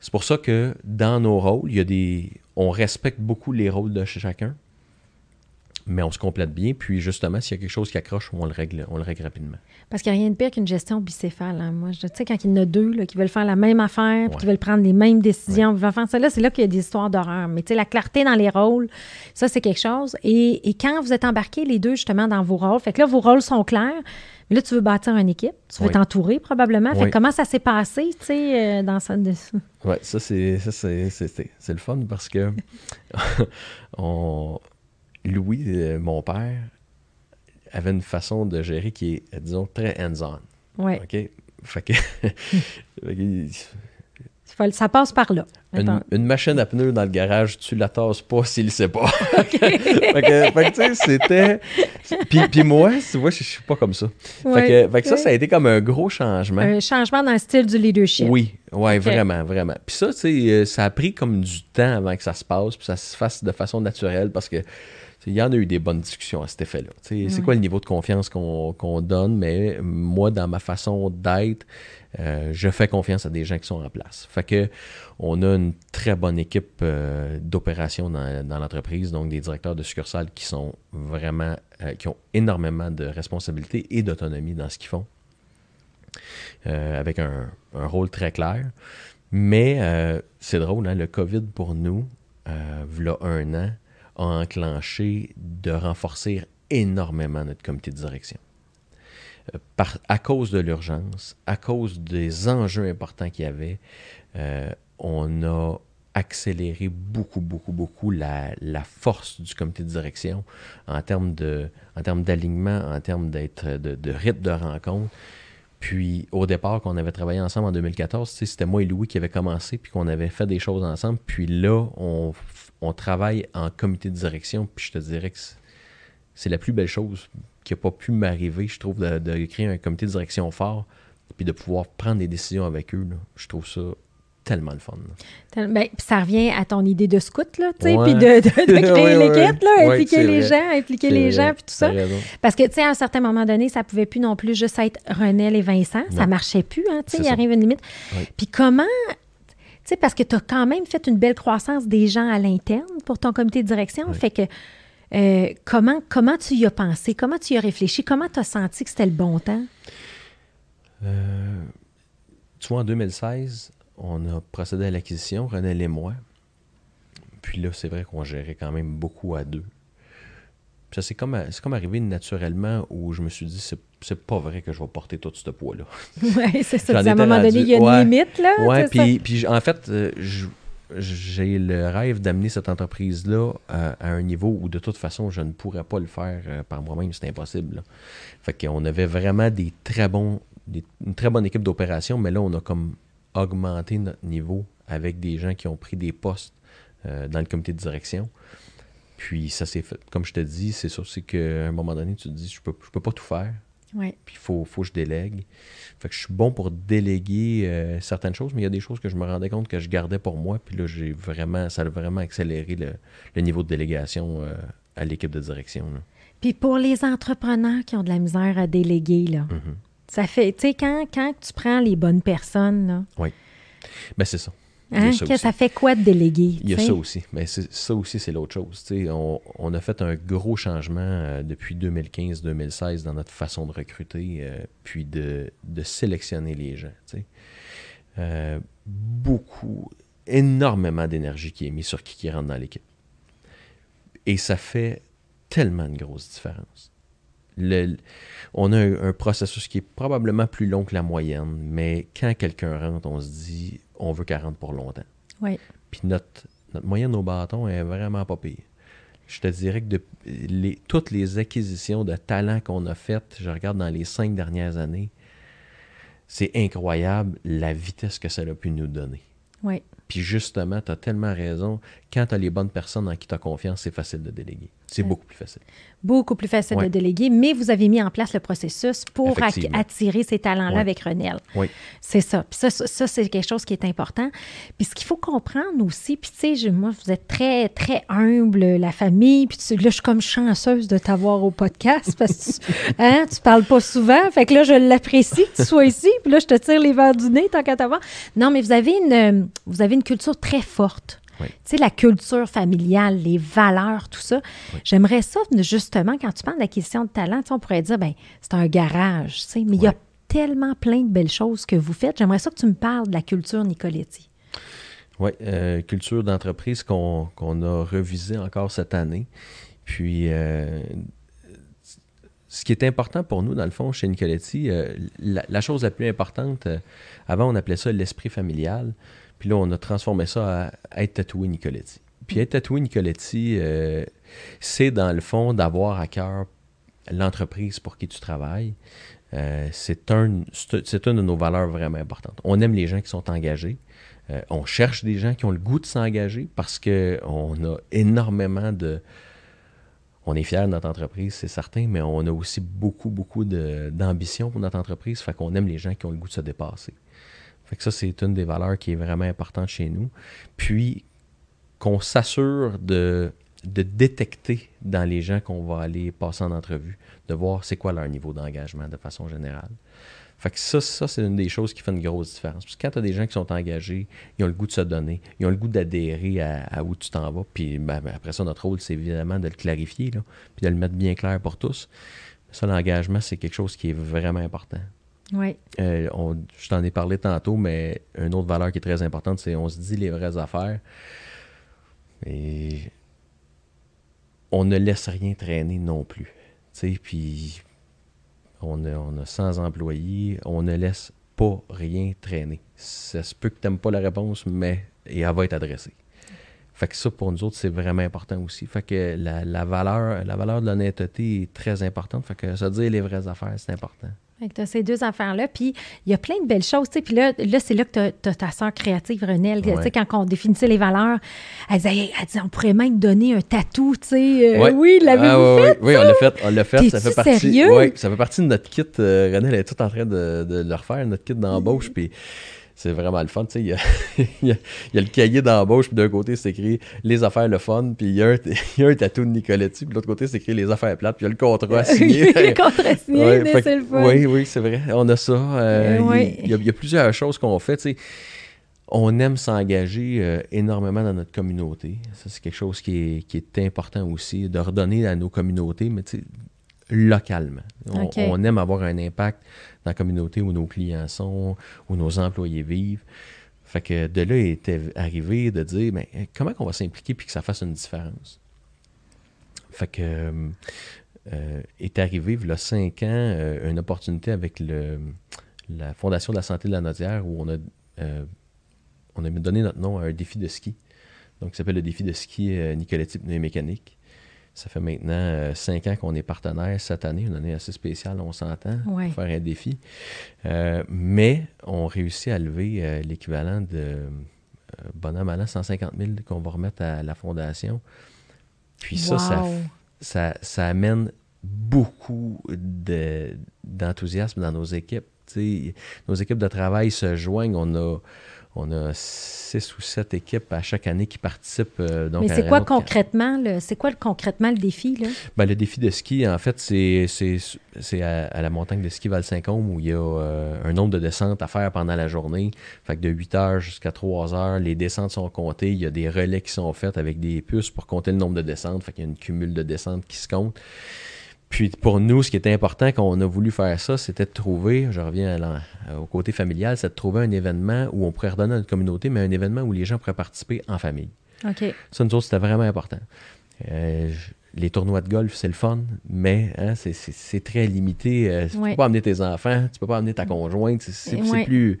c'est pour ça que dans nos rôles, il y a des, on respecte beaucoup les rôles de chacun, mais on se complète bien. Puis justement, s'il y a quelque chose qui accroche, on le règle, on le règle rapidement. Parce qu'il n'y a rien de pire qu'une gestion bicéphale. Hein. Moi, je sais, quand il y en a deux qui veulent faire la même affaire, puis qui veulent prendre les mêmes décisions, ouais. faire ça, là, c'est là qu'il y a des histoires d'horreur. Mais tu sais, la clarté dans les rôles, ça, c'est quelque chose. Et, et, quand vous êtes embarqués les deux, justement, dans vos rôles, fait que là, vos rôles sont clairs, mais là, tu veux bâtir une équipe, tu veux t'entourer probablement. Fait comment ça s'est passé, tu sais, euh, dans ça? Oui, ça, c'est, c'est, le fun parce que (laughs) on, Louis, euh, mon père, avait une façon de gérer qui est, disons, très hands-on. Oui. OK? Fait que, (laughs) Ça passe par là. Une, machine à pneus dans le garage, tu la tasses pas s'il ne sait pas. (laughs) (laughs) fait que, tu sais, c'était. Puis, moi, tu vois, je, suis pas comme ça. fait, que, ça, ça a été comme un gros changement. Un changement dans le style du leadership. Oui, ouais, vraiment, vraiment. Puis ça, tu sais, euh, ça a pris comme du temps avant que ça se passe, puis ça se fasse de façon naturelle parce que. Il y en a eu des bonnes discussions à cet effet-là. C'est quoi le niveau de confiance qu'on donne, mais moi, dans ma façon d'être, euh, je fais confiance à des gens qui sont en place. Fait que on a une très bonne équipe euh, d'opération dans, l'entreprise, donc des directeurs de succursales qui sont vraiment, euh, qui ont énormément de responsabilités et d'autonomie dans ce qu'ils font, avec un, rôle très clair. Mais c'est drôle, hein, le COVID pour nous, euh, v'là un an, a enclenché de renforcer énormément notre comité de direction. Euh, à cause de l'urgence, à cause des enjeux importants qu'il y avait, euh, on a accéléré beaucoup, beaucoup, beaucoup la, force du comité de direction en termes d'alignement, en termes d'être de, de rythme de rencontre. Puis au départ, qu'on avait travaillé ensemble en 2014, c'était moi et Louis qui avaient commencé, puis qu'on avait fait des choses ensemble. Puis là, on, on travaille en comité de direction, puis je te dirais que c'est la plus belle chose qui n'a pas pu m'arriver, je trouve, de, de, créer un comité de direction fort, puis de pouvoir prendre des décisions avec eux. Là. Je trouve ça tellement le fun. Ben, ça revient à ton idée de scout, là, tu sais, puis de, de, de, créer (laughs) ouais, l'équipe, là, ouais, impliquer les vrai. gens, impliquer les vrai. gens, puis tout ça. Parce que, tu sais, à un certain moment donné, ça pouvait plus non plus juste être Renel et Vincent. Non. Ça marchait plus, hein, tu sais, il arrive une limite. Puis comment... Tu sais, parce que tu as quand même fait une belle croissance des gens à l'interne pour ton comité de direction. Fait que euh, comment, comment tu y as pensé? Comment tu y as réfléchi? Comment tu as senti que c'était le bon temps? Euh, tu vois, en 2016, on a procédé à l'acquisition, René et moi. Puis là, c'est vrai qu'on gérait quand même beaucoup à deux. Ça, c'est comme, comme arrivé naturellement où je me suis dit, c'est pas vrai que je vais porter tout ce poids-là. (laughs) Oui, c'est ça. À un moment donné, il y a une ouais, limite, là. Oui, puis, puis en fait, euh, j'ai le rêve d'amener cette entreprise-là à, à, un niveau où de toute façon, je ne pourrais pas le faire euh, par moi-même. C'est impossible. Là. Fait qu'on avait vraiment des très bons, des, une très bonne équipe d'opération, mais là, on a comme augmenter notre niveau avec des gens qui ont pris des postes euh, dans le comité de direction. Puis ça s'est fait. Comme je te dis, c'est sûr, c'est qu'à un moment donné, tu te dis, je peux, je peux pas tout faire. Ouais. Puis il faut, faut que je délègue. Fait que je suis bon pour déléguer euh, certaines choses, mais il y a des choses que je me rendais compte que je gardais pour moi. Puis là, j'ai vraiment, ça a vraiment accéléré le, le niveau de délégation euh, à l'équipe de direction. Là. Puis pour les entrepreneurs qui ont de la misère à déléguer, là, mm-hmm. Ça fait, tu sais, quand, quand tu prends les bonnes personnes, là. Oui. Ben, c'est ça. Hein? Ça, ça, fait quoi de déléguer? Il y a ça aussi. Mais ça aussi, c'est l'autre chose. On, on, a fait un gros changement euh, depuis 2015-2016 dans notre façon de recruter, euh, puis de, de, sélectionner les gens. Euh, beaucoup, énormément d'énergie qui est mise sur qui, qui rentre dans l'équipe. Et ça fait tellement de grosses différences. Le, on a un, un, processus qui est probablement plus long que la moyenne, mais quand quelqu'un rentre, on se dit on veut 40 pour longtemps. Oui. Puis notre, notre moyenne au bâton est vraiment pas pire. Je te dirais que de, les, toutes les acquisitions de talents qu'on a faites, je regarde dans les cinq dernières années, c'est incroyable la vitesse que ça a pu nous donner. Oui. Puis justement, tu as tellement raison. Quand tu as les bonnes personnes en qui tu as confiance, c'est facile de déléguer. C'est beaucoup plus facile. Beaucoup plus facile ouais. de déléguer, mais vous avez mis en place le processus pour attirer ces talents-là ouais. avec Renel. Oui. C'est ça. Puis ça, ça, ça c'est quelque chose qui est important. Puis ce qu'il faut comprendre aussi, puis tu sais, moi, vous êtes très, très humble, la famille. Puis tu, là, je suis comme chanceuse de t'avoir au podcast parce que tu, (laughs) hein, tu parles pas souvent. Fait que là, je l'apprécie que tu sois ici. Puis là, je te tire les verres du nez tant qu'à t'avoir. Non, mais vous avez une, vous avez une culture très forte. Oui. Tu sais, la culture familiale, les valeurs, tout ça. Oui. J'aimerais ça, justement, quand tu parles d'acquisition de talent, on pourrait dire, ben c'est un garage, tu sais, mais il oui. y a tellement plein de belles choses que vous faites. J'aimerais ça que tu me parles de la culture Nicoletti. Oui, euh, culture d'entreprise qu'on qu a revisée encore cette année. Puis, euh, ce qui est important pour nous, dans le fond, chez Nicoletti, euh, la, la, chose la plus importante, avant, on appelait ça l'esprit familial. Puis là, on a transformé ça à, être tatoué Nicoletti. Puis être tatoué Nicoletti, euh, c'est dans le fond d'avoir à cœur l'entreprise pour qui tu travailles. Euh, c'est un, une de nos valeurs vraiment importantes. On aime les gens qui sont engagés. Euh, on cherche des gens qui ont le goût de s'engager parce qu'on a énormément de... On est fiers de notre entreprise, c'est certain, mais on a aussi beaucoup, beaucoup d'ambition pour notre entreprise. Fait qu'on aime les gens qui ont le goût de se dépasser. Fait que ça, c'est une des valeurs qui est vraiment importante chez nous. Puis, qu'on s'assure de, de détecter dans les gens qu'on va aller passer en entrevue, de voir c'est quoi leur niveau d'engagement de façon générale. Fait que ça, ça c'est une des choses qui fait une grosse différence. Parce que quand tu as des gens qui sont engagés, ils ont le goût de se donner, ils ont le goût d'adhérer à, où tu t'en vas. Puis ben, ben, après ça, notre rôle, c'est évidemment de le clarifier, là, puis de le mettre bien clair pour tous. Ça, l'engagement, c'est quelque chose qui est vraiment important. Oui. Euh, on, je t'en ai parlé tantôt, mais une autre valeur qui est très importante, c'est on se dit les vraies affaires. Et on ne laisse rien traîner non plus. Tu sais, puis on a, on a 100 employés, on ne laisse pas rien traîner. Ça se peut que tu n'aimes pas la réponse, mais elle va être adressée. Fait que ça, pour nous autres, c'est vraiment important aussi. Fait que la, la valeur, la valeur de l'honnêteté est très importante. Fait que ça dire les vraies affaires, c'est important. Tu as ces deux affaires-là. Puis il y a plein de belles choses. Puis là, là c'est là que tu as, ta soeur créative, Renelle. sais Quand on définissait les valeurs, elle disait, elle disait on pourrait même donner un tatou. tu sais. Euh, oui, l'avez-vous ah, fait? Oui, on l'a fait. On l'a fait. Ça fait partie. Sérieux? Ça fait partie de notre kit. Euh, Renelle est toute en train de, de, le refaire, notre kit d'embauche. Puis c'est vraiment le fun. (laughs) Il y, a, il, y a, le cahier d'embauche, puis d'un côté, c'est écrit les affaires le fun, puis il y a un, (laughs) il y a un tatou de Nicoletti, puis de l'autre côté, c'est écrit les affaires plates, puis il y a le contrat (laughs) signé. le contrat signé, c'est le fun. Oui, oui, c'est vrai. On a ça. Euh, il, y a, il, y a, plusieurs choses qu'on fait. On aime s'engager euh, énormément dans notre communauté. Ça, c'est quelque chose qui est, qui est important aussi, de redonner à nos communautés, mais localement. On, aime avoir un impact dans la communauté où nos clients sont, où nos employés vivent. Fait que de là était arrivé de dire mais ben, comment on va s'impliquer puis que ça fasse une différence? Fait que euh, est arrivé il y a cinq ans euh, une opportunité avec le, la Fondation de la santé de la Nodière où on a, euh, on a donné notre nom à un défi de ski. Donc, s'appelle le défi de ski Nicoletti Mécanique. Ça fait maintenant euh, cinq ans qu'on est partenaire cette année, une année assez spéciale, on s'entend, pour faire un défi. Euh, mais on réussit à lever euh, l'équivalent de bonhomme à 150 000 qu'on va remettre à la fondation. Puis ça, ça, ça, amène beaucoup d'enthousiasme dans nos équipes. nos équipes de travail se joignent. On a on a six ou sept équipes à chaque année qui participent. Euh, Mais c'est quoi concrètement, c'est quoi concrètement le défi? Là? Ben, le défi de ski, en fait, c'est à, la montagne de ski Val-Saint-Côme où il y a euh, un nombre de descentes à faire pendant la journée. Fait que de 8 heures jusqu'à 3 heures, les descentes sont comptées. Il y a des relais qui sont faits avec des puces pour compter le nombre de descentes. Fait qu'il y a une cumule de descentes qui se compte. Puis pour nous, ce qui était important quand on a voulu faire ça, c'était de trouver, je reviens au côté familial, c'est de trouver un événement où on pourrait redonner à notre communauté, mais un événement où les gens pourraient participer en famille. OK. Ça, nous autres, c'était vraiment important. Euh, les tournois de golf, c'est le fun, mais hein, c'est très limité. Euh, tu ne peux pas amener tes enfants, tu peux pas amener ta conjointe. C'est plus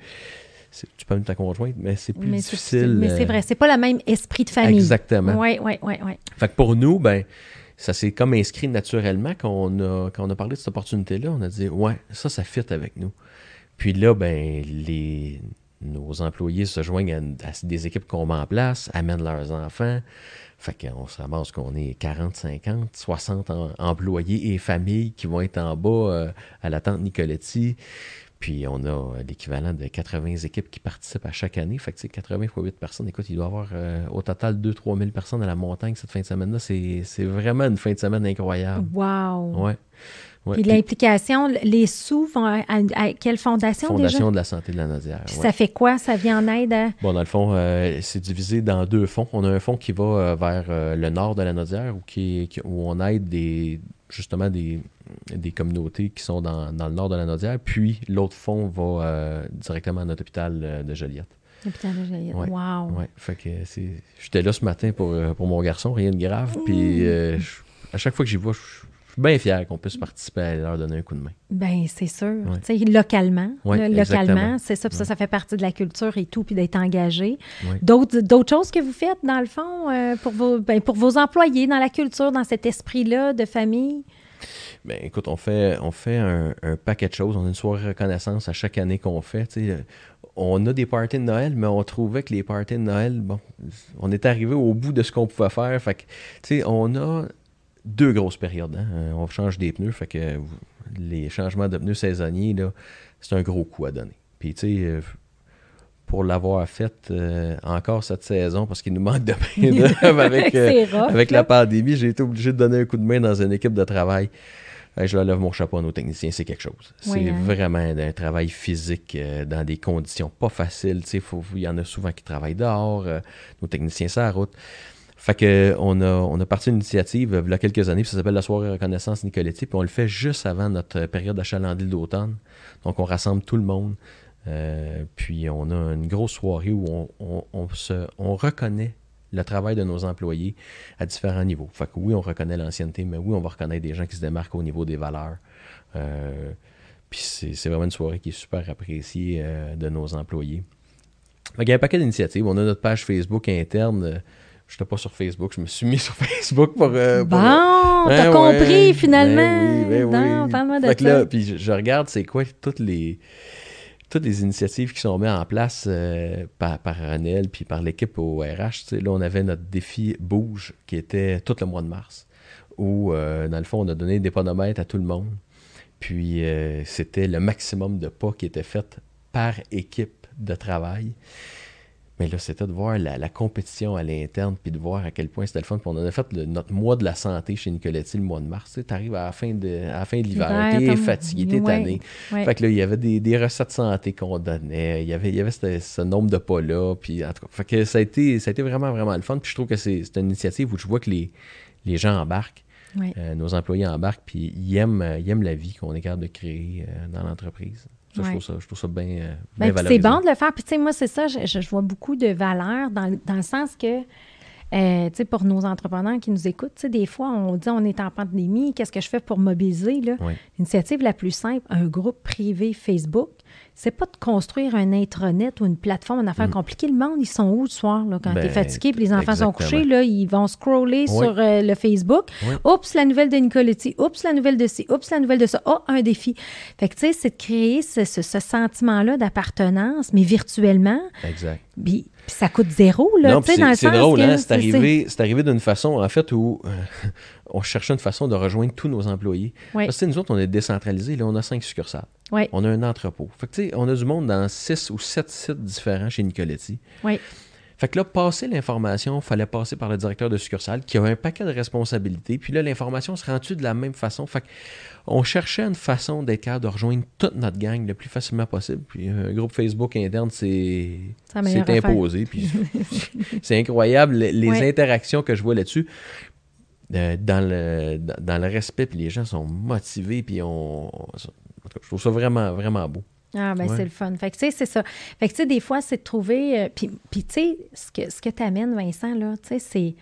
tu peux amener ta conjointe, mais c'est plus difficile. Mais c'est euh, vrai, c'est pas le même esprit de famille. Exactement. Oui, oui, oui. Ouais. Fait que pour nous, ben, ça s'est comme inscrit naturellement quand on, a, quand on a parlé de cette opportunité-là. On a dit, ouais, ça, ça fit avec nous. Puis là, ben, les, nos employés se joignent à, des équipes qu'on met en place, amènent leurs enfants. Fait qu'on se ramasse qu'on est 40, 50, 60 employés et familles qui vont être en bas euh, à la tente Nicoletti. Puis on a l'équivalent de 80 équipes qui participent à chaque année. Fait que 80 fois 8 personnes. Écoute, il doit y avoir euh, au total 2-3 000 personnes à la montagne cette fin de semaine-là. C'est vraiment une fin de semaine incroyable. Wow! Ouais. puis, l'implication, les sous vont à, quelle fondation, Fondation de la santé de la Nodière. Ça fait quoi? Ça vient en aide à... Bon, dans le fond, euh, c'est divisé dans deux fonds. On a un fonds qui va euh, vers le nord de la Nodière où, qui, où on aide des, justement des des communautés qui sont dans, le nord de la Nodière. Puis l'autre fonds va euh, directement à notre hôpital euh, de Joliette. L'hôpital de Joliette. Wow. Ouais. Fait que J'étais là ce matin pour, euh, pour mon garçon, rien de grave. Puis à chaque fois que j'y vois, je suis bien fier qu'on puisse participer à leur donner un coup de main. Bien, c'est sûr. sais, Localement. localement, c'est ça. Puis ça, ça fait partie de la culture et tout, puis d'être engagé. D'autres, d'autres choses que vous faites, dans le fond, pour, vos, ben, pour vos employés, dans la culture, dans cet esprit-là de famille? Ben, écoute, on fait, on fait un, paquet de choses. On a une soirée reconnaissance à chaque année qu'on fait. on a des parties de Noël, mais on trouvait que les parties de Noël, bon, on est arrivé au bout de ce qu'on pouvait faire. Fait que, on a deux grosses périodes. Hein. On change des pneus, fait que les changements de pneus saisonniers, c'est un gros coup à donner. Puis, tu sais, euh, pour l'avoir fait euh, encore cette saison parce qu'il nous manque de main (laughs) avec, euh, avec la pandémie. J'ai été obligé de donner un coup de main dans une équipe de travail. je lève mon chapeau à nos techniciens, c'est quelque chose. C'est hein. vraiment un travail physique euh, dans des conditions pas faciles. Il y en a souvent qui travaillent dehors, nos techniciens sur la route. Fait que on a, on a parti une initiative il y a quelques années, ça s'appelle la soirée reconnaissance Nicoletti, puis on le fait juste avant notre période d'achalandie d'automne. Donc on rassemble tout le monde. Euh, puis on a une grosse soirée où on, se, on reconnaît le travail de nos employés à différents niveaux. Fait que oui, on reconnaît l'ancienneté, mais oui, on va reconnaître des gens qui se démarquent au niveau des valeurs. Euh, puis c'est vraiment une soirée qui est super appréciée euh, de nos employés. Fait il y a un paquet d'initiatives. On a notre page Facebook interne. Je n'étais pas sur Facebook, je me suis mis (laughs) sur Facebook pour. bon, t'as compris finalement. Ben oui, ben oui. fait que là, puis je regarde c'est quoi toutes les toutes les initiatives qui sont mises en place euh, par, par Ranel puis par l'équipe au RH, là, on avait notre défi Bouge qui était tout le mois de mars, où, euh, dans le fond, on a donné des ponomètres à tout le monde. Puis, euh, c'était le maximum de pas qui était fait par équipe de travail. Mais là, c'était de voir la, compétition à l'interne, puis de voir à quel point c'était le fun. Puis on a fait notre mois de la santé chez Nicoletti le mois de mars. Tu arrives à la fin de, à la fin de l'hiver, t'es fatigué, t'es tanné. Fait que là, il y avait des, recettes santé qu'on donnait. Il y avait, il y avait ce, nombre de pas-là. Puis en tout cas, fait que ça a, été, ça a été vraiment, vraiment le fun. Puis je trouve que c'est une initiative où je vois que les, les gens embarquent. Euh, nos employés embarquent, puis ils aiment, ils aiment la vie qu'on est capable de créer euh, dans l'entreprise je, trouve ça, je, trouve ça, bien, euh, bien ben, C'est bon de le faire. Puis, tu sais, moi, c'est ça, je, je, vois beaucoup de valeur dans, dans le sens que euh, pour nos entrepreneurs qui nous écoutent, des fois, on dit on est en pandémie, qu'est-ce que je fais pour mobiliser? L'initiative la plus simple, un groupe privé Facebook, c'est pas de construire un intranet ou une plateforme, une affaire mm. compliquée. Le monde, ils sont où le soir là, quand tu es ben, fatigué puis les enfants sont couchés? Là, ils vont scroller sur euh, le Facebook. Oups, la nouvelle de Nicoletti. Oups, la nouvelle de ci. Oups, la nouvelle de ça. Oh, un défi. Fait que, tu sais, c'est de créer ce, ce, sentiment-là d'appartenance, mais virtuellement. Exact. Puis, ça coûte zéro, là. Non, c'est drôle, hein? C'est arrivé, arrivé d'une façon, en fait, où euh, (laughs) on cherchait une façon de rejoindre tous nos employés. Parce que nous autres, on est décentralisés, là, on a cinq succursales. On a un entrepôt. Fait que, tu sais, on a du monde dans six ou sept sites différents chez Nicoletti. Oui. Fait que là, passer l'information, il fallait passer par le directeur de succursale qui a un paquet de responsabilités. Puis là, l'information se rend-tu de la même façon? Fait on cherchait une façon d'être capable de rejoindre toute notre gang le plus facilement possible. Puis un groupe Facebook interne, c'est imposé. Puis (laughs) c'est incroyable les, interactions que je vois là-dessus. Euh, dans, le, dans le respect, puis les gens sont motivés, puis on, je trouve ça vraiment, vraiment beau. Ah, ben c'est le fun. Fait que, tu sais, c'est ça. Fait que, tu sais, des fois, c'est de trouver. Euh, puis, tu sais, ce que, ce que tu amènes, Vincent, là, tu sais, c'est.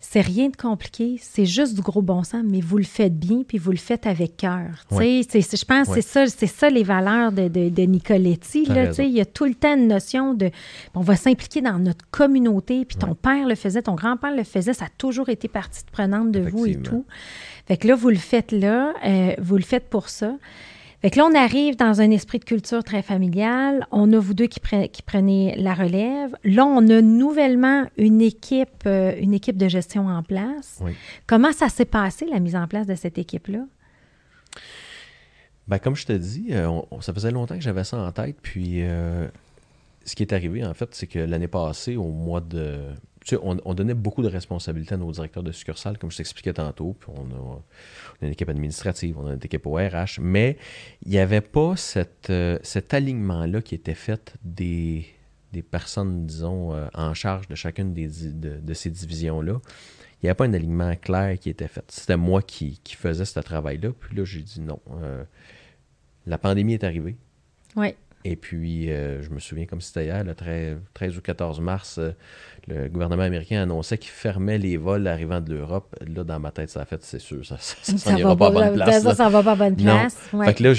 C'est rien de compliqué, c'est juste du gros bon sens, mais vous le faites bien, puis vous le faites avec cœur. sais, Je pense que c'est ça, c'est ça les valeurs de, de, de Nicoletti. Là, il y a tout le temps une notion de on va s'impliquer dans notre communauté, puis ton père le faisait, ton grand-père le faisait, ça a toujours été partie prenante de vous et tout. Fait que là, vous le faites là, euh, vous le faites pour ça. Fait que là, on arrive dans un esprit de culture très familial. On a vous deux qui, qui prenez la relève. Là, on a nouvellement une équipe, euh, une équipe de gestion en place. Comment ça s'est passé, la mise en place de cette équipe-là? Ben, comme je te dis, euh, ça faisait longtemps que j'avais ça en tête. Puis, euh, ce qui est arrivé, en fait, c'est que l'année passée, au mois de on, donnait beaucoup de responsabilités à nos directeurs de succursales, comme je t'expliquais tantôt. Puis on a, une équipe administrative, on a une équipe au RH, mais il n'y avait pas euh, cet alignement-là qui était fait des, personnes, disons, euh, en charge de chacune de, ces divisions-là. Il n'y avait pas un alignement clair qui était fait. C'était moi qui, faisais ce travail-là. Puis là, j'ai dit non. Euh, la pandémie est arrivée. Oui. Et puis, euh, je me souviens comme c'était hier, le 13, ou 14 mars, euh, le gouvernement américain annonçait qu'il fermait les vols arrivant de l'Europe. Là, dans ma tête, ça a fait, c'est sûr, ça ne va pas à bonne place. Ça, ça va pas à bonne place. Fait que là,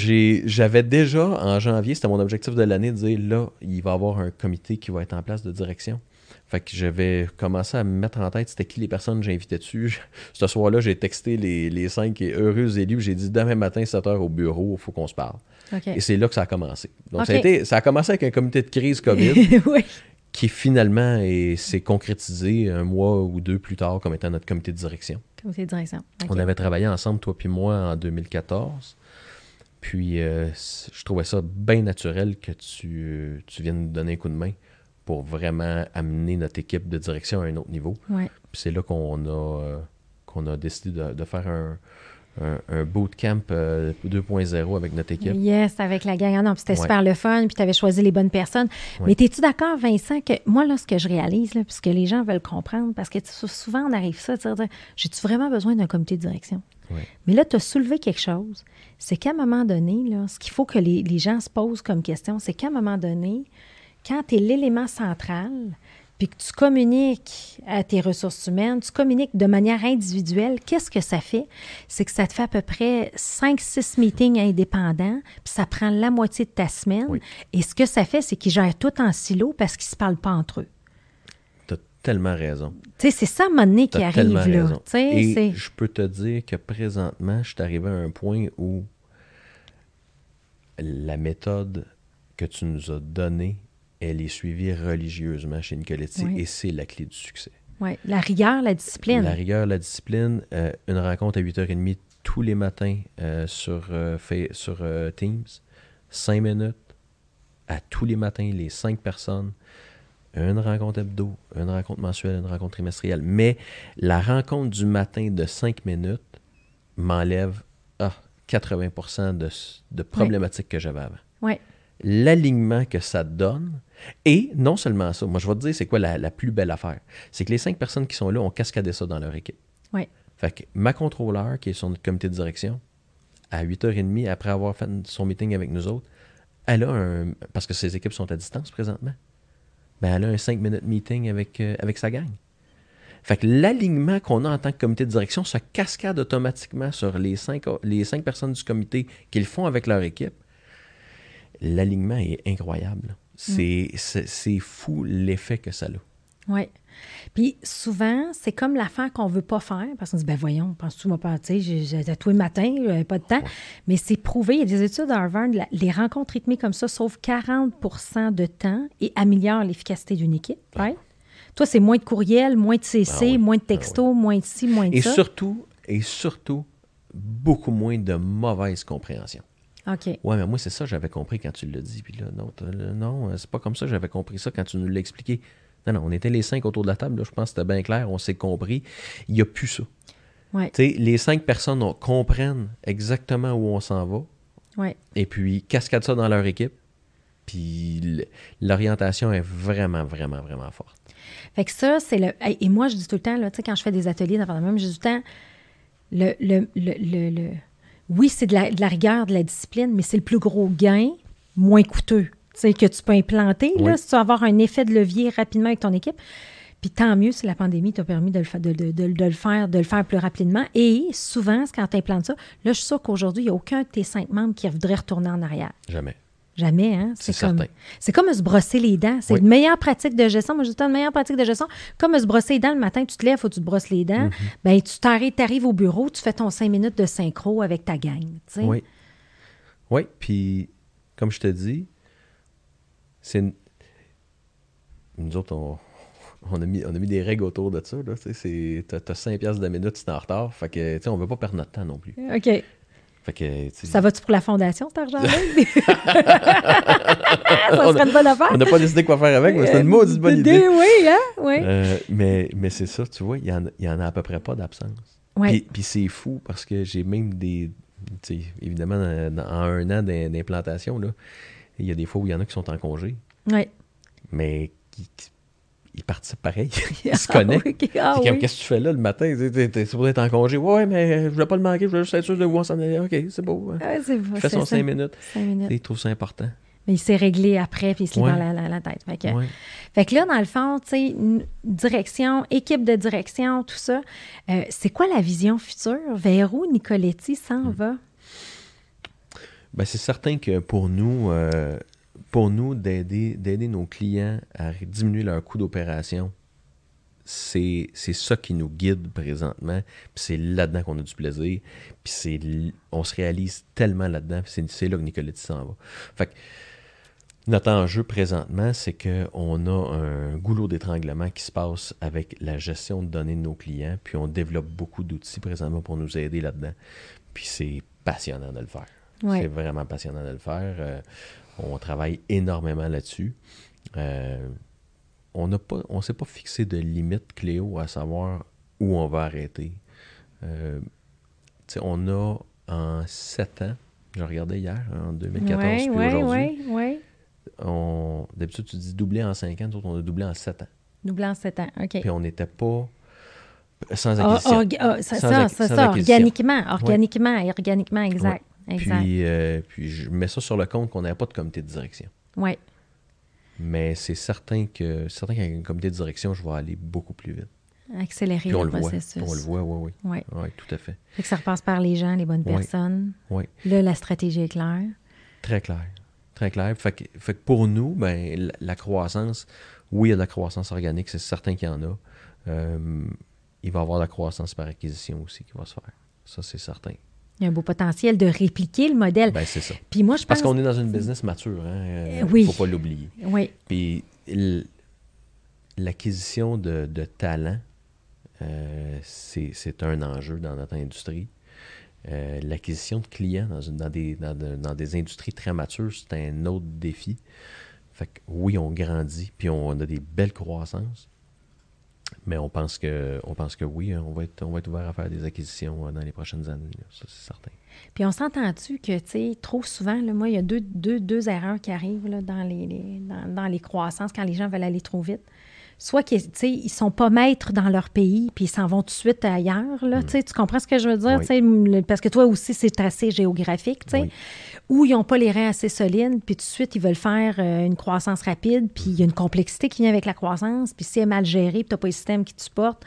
j'avais déjà, en janvier, c'était mon objectif de l'année, de dire, là, il va y avoir un comité qui va être en place de direction. Fait que j'avais commencé à me mettre en tête c'était qui les personnes que j'invitais dessus. Ce soir-là, j'ai texté les, les cinq heureux élus. J'ai dit demain matin, 7 h au bureau, il faut qu'on se parle. Et c'est là que ça a commencé. Donc, ça, a été, ça a commencé avec un comité de crise COVID. (laughs) Qui finalement s'est concrétisé un mois ou deux plus tard comme étant notre comité de direction. Comité de direction. On avait travaillé ensemble, toi puis moi, en 2014. Puis euh, je trouvais ça bien naturel que tu, tu viennes nous donner un coup de main pour vraiment amener notre équipe de direction à un autre niveau. Puis c'est là qu'on a, euh, qu'on a décidé de faire un, un, bootcamp 2.0 euh, avec notre équipe. Yes, avec la gang. Ah non, c'était super le fun, puis tu avais choisi les bonnes personnes. Mais es-tu d'accord, Vincent, que moi, là, ce que je réalise, là, puisque les gens veulent comprendre, parce que souvent, on arrive ça, dire j'ai-tu vraiment besoin d'un comité de direction? Mais là, tu as soulevé quelque chose. C'est qu'à un moment donné, là, ce qu'il faut que les, les gens se posent comme question, c'est qu'à un moment donné, quand tu es l'élément central, puis que tu communiques à tes ressources humaines, tu communiques de manière individuelle, qu'est-ce que ça fait? C'est que ça te fait à peu près 5-6 meetings indépendants, puis ça prend la moitié de ta semaine. Oui. Et ce que ça fait, c'est qu'ils gèrent tout en silo parce qu'ils ne se parlent pas entre eux. Tu as tellement raison. Tu sais, c'est ça, à un moment donné, qui arrive, là. Et je peux te dire que présentement, je suis arrivé à un point où la méthode que tu nous as donnée, elle est suivie religieusement chez Nicoletti Oui. et c'est la clé du succès. Ouais, la rigueur, la discipline. La rigueur, la discipline, euh, une rencontre à 8h30 tous les matins euh, sur, euh, Fa- sur Teams, 5 minutes, à tous les matins, les 5 personnes, une rencontre hebdo, une rencontre mensuelle, une rencontre trimestrielle. Mais la rencontre du matin de 5 minutes m'enlève ah, 80% de, s- de problématiques que j'avais avant Oui, l'alignement que ça donne. Et non seulement ça, moi je vais te dire c'est quoi la, la plus belle affaire. C'est que les cinq personnes qui sont là ont cascadé ça dans leur équipe. oui, Fait que ma contrôleur, qui est sur notre comité de direction, à 8h30, après avoir fait son meeting avec nous autres, elle a un. Parce que ses équipes sont à distance présentement. Ben, elle a un 5 minutes meeting avec, euh, avec sa gang. Fait que l'alignement qu'on a en tant que comité de direction se cascade automatiquement sur les cinq, les cinq personnes du comité qu'ils font avec leur équipe. L'alignement est incroyable. C'est c'est- c'est fou l'effet que ça a. oui. Puis souvent, c'est comme l'affaire qu'on veut pas faire parce qu'on dit, ben voyons, penses-tu moi pas, tu sais, tous les matins, j'avais pas de temps. Mais c'est prouvé, il y a des études à Harvard, la- les rencontres rythmées comme ça sauvent 40 de temps et améliorent l'efficacité d'une équipe, right? Toi, c'est moins de courriels, moins de CC, Ah moins de ah textos, moins de ci, moins de Et ça. surtout, et surtout, beaucoup moins de mauvaise compréhension. OK. Ouais, mais moi, c'est ça j'avais compris quand tu l'as dit. Puis là, non, non, euh, c'est pas comme ça que j'avais compris ça quand tu nous l'as expliqué. Non, non, on était les cinq autour de la table. Là, je pense que c'était bien clair. On s'est compris. Il n'y a plus ça. Ouais, Tu sais, les cinq personnes on- comprennent exactement où on s'en va. ouais. Et puis, cascadent ça dans leur équipe. Puis, l'orientation est vraiment, vraiment, vraiment forte. Fait que ça, c'est le. Et moi, je dis tout le temps, là, tu sais, quand je fais des ateliers dans le même, je dis tout le temps, le, le, le- le- oui, c'est de la, de la rigueur, de la discipline, mais c'est le plus gros gain, moins coûteux, que tu peux implanter, là, si tu veux avoir un effet de levier rapidement avec ton équipe. Puis tant mieux si la pandémie t'a permis de le, fa- de, de- de- de le faire, de le faire plus rapidement. Et souvent, quand tu implantes ça, là, je suis sûre qu'aujourd'hui, il n'y a aucun de tes cinq membres qui voudrait retourner en arrière. Jamais. Jamais, hein? C'est comme. C'est comme se brosser les dents. C'est Oui. une meilleure pratique de gestion. Moi, je dis une meilleure pratique de gestion. Comme se brosser les dents le matin, tu te lèves, faut que tu te brosses les dents. Ben, tu t'arrêtes, tu arrives au bureau, tu fais ton cinq minutes de synchro avec ta gang. Oui. Oui, puis comme je te dis, c'est une- nous autres, on, on a mis, on a mis des règles autour de ça. Là, t'as, t'as 5 piastres de la minute si t'es en retard. Fait que, tu sais, on veut pas perdre notre temps non plus. OK. Fait que, Ça va-tu pour la fondation, cet argent-là? (laughs) ça On serait une bonne affaire. on n'a pas décidé quoi faire avec, mais c'est une maudite bonne idée. Oui, hein? Oui. Euh, mais, mais c'est ça, tu vois, il y en, en a à peu près pas d'absence. Ouais. Puis, puis c'est fou parce que j'ai même des. tu sais, évidemment, en un an d'im- d'implantation, là, il y a des fois où il y en a qui sont en congé, Oui. mais qui, qui- ils participent pareil. (laughs) ils se connectent. Ah. Ah, c'est oui. qu'est-ce que tu fais là le matin? T'es supposé être en congé. Ouais, mais je voulais pas le manquer, je voulais juste être sûr de où on s'en allait. Ok, c'est beau. Ouais, c'est fais c'est son ça. 5 minutes. Cinq minutes. Il trouve ça important. Mais il s'est réglé après, puis il se Ouais. libère la, la- la tête. Fait que, Ouais. Fait que là, dans le fond, tu sais, direction, équipe de direction, tout ça, euh, c'est quoi la vision future? Vers où Nicoletti s'en Hmm. va? Ben, c'est certain que pour nous, euh, pour nous d'aider, d'aider nos clients à diminuer leur coût d'opération, c'est, c'est ça qui nous guide présentement. Puis c'est là-dedans qu'on a du plaisir. Puis c'est, on se réalise tellement là-dedans. Puis c'est, c'est là que Nicoletti s'en va. Fait que notre enjeu présentement, c'est qu'on a un goulot d'étranglement qui se passe avec la gestion de données de nos clients. Puis on développe beaucoup d'outils présentement pour nous aider là-dedans. Puis c'est passionnant de le faire. Ouais. C'est vraiment passionnant de le faire. Euh, on travaille énormément là-dessus. Euh, on n'a pas, on s'est pas fixé de limite, Cléo, à savoir où on va arrêter. Euh, on a en sept ans, je regardais hier, en 2014, Oui, puis oui, aujourd'hui, oui, oui. on- d'habitude tu dis doubler en cinq ans, nous autres, on a doublé en sept ans. Doublé en 7 ans. OK. Puis on n'était pas sans Ah, acquisition. ah, ça, Sans ça, ac- ça, sans ça, acquisition. organiquement, organiquement, organiquement, exact. Exact. Puis, euh, puis je mets ça sur le compte qu'on n'avait pas de comité de direction. Oui. Mais c'est certain que certain qu'avec un comité de direction, je vais aller beaucoup plus vite. Accélérer le le voit. processus. On le voit, oui, oui. Ouais. Oui, tout à fait. Fait que ça repasse par les gens, les bonnes personnes. Oui. Là, la stratégie est claire. Très clair. Très clair. Fait que, fait que pour nous, ben, la, la croissance, oui, il y a de la croissance organique, c'est certain qu'il y en a. Euh, il va y avoir de la croissance par acquisition aussi qui va se faire. Ça, c'est certain. Il y a un beau potentiel de répliquer le modèle. Ben, c'est ça. Puis moi, je pense... Parce qu'on est dans une business mature, hein. euh, Euh, oui. faut pas l'oublier. Oui, Puis l'acquisition de, de talent, euh, c'est c'est un enjeu dans notre industrie. Euh, l'acquisition de clients dans, une- dans des, dans, de- dans des industries très matures, c'est un autre défi. Fait que oui, on grandit, puis on a des belles croissances. Mais on pense que on pense que oui, hein, on va être, on va être ouvert à faire des acquisitions euh, dans les prochaines années. Ça, c'est certain. Puis on s'entend-tu que, tu sais, trop souvent, là, moi, il y a deux, deux, deux erreurs qui arrivent là, dans, les, les- dans, dans les croissances quand les gens veulent aller trop vite. Soit qu'ils ne sont pas maîtres dans leur pays, puis ils s'en vont tout de suite ailleurs. Là, tu sais, Tu comprends ce que je veux dire? Mm. Oui. Parce que toi aussi, c'est assez géographique. Oui. Ou ils n'ont pas les reins assez solides, puis tout de suite, ils veulent faire euh, une croissance rapide, puis il y a une complexité qui vient avec la croissance, puis si elle est mal gérée, puis tu n'as pas le système qui te supporte,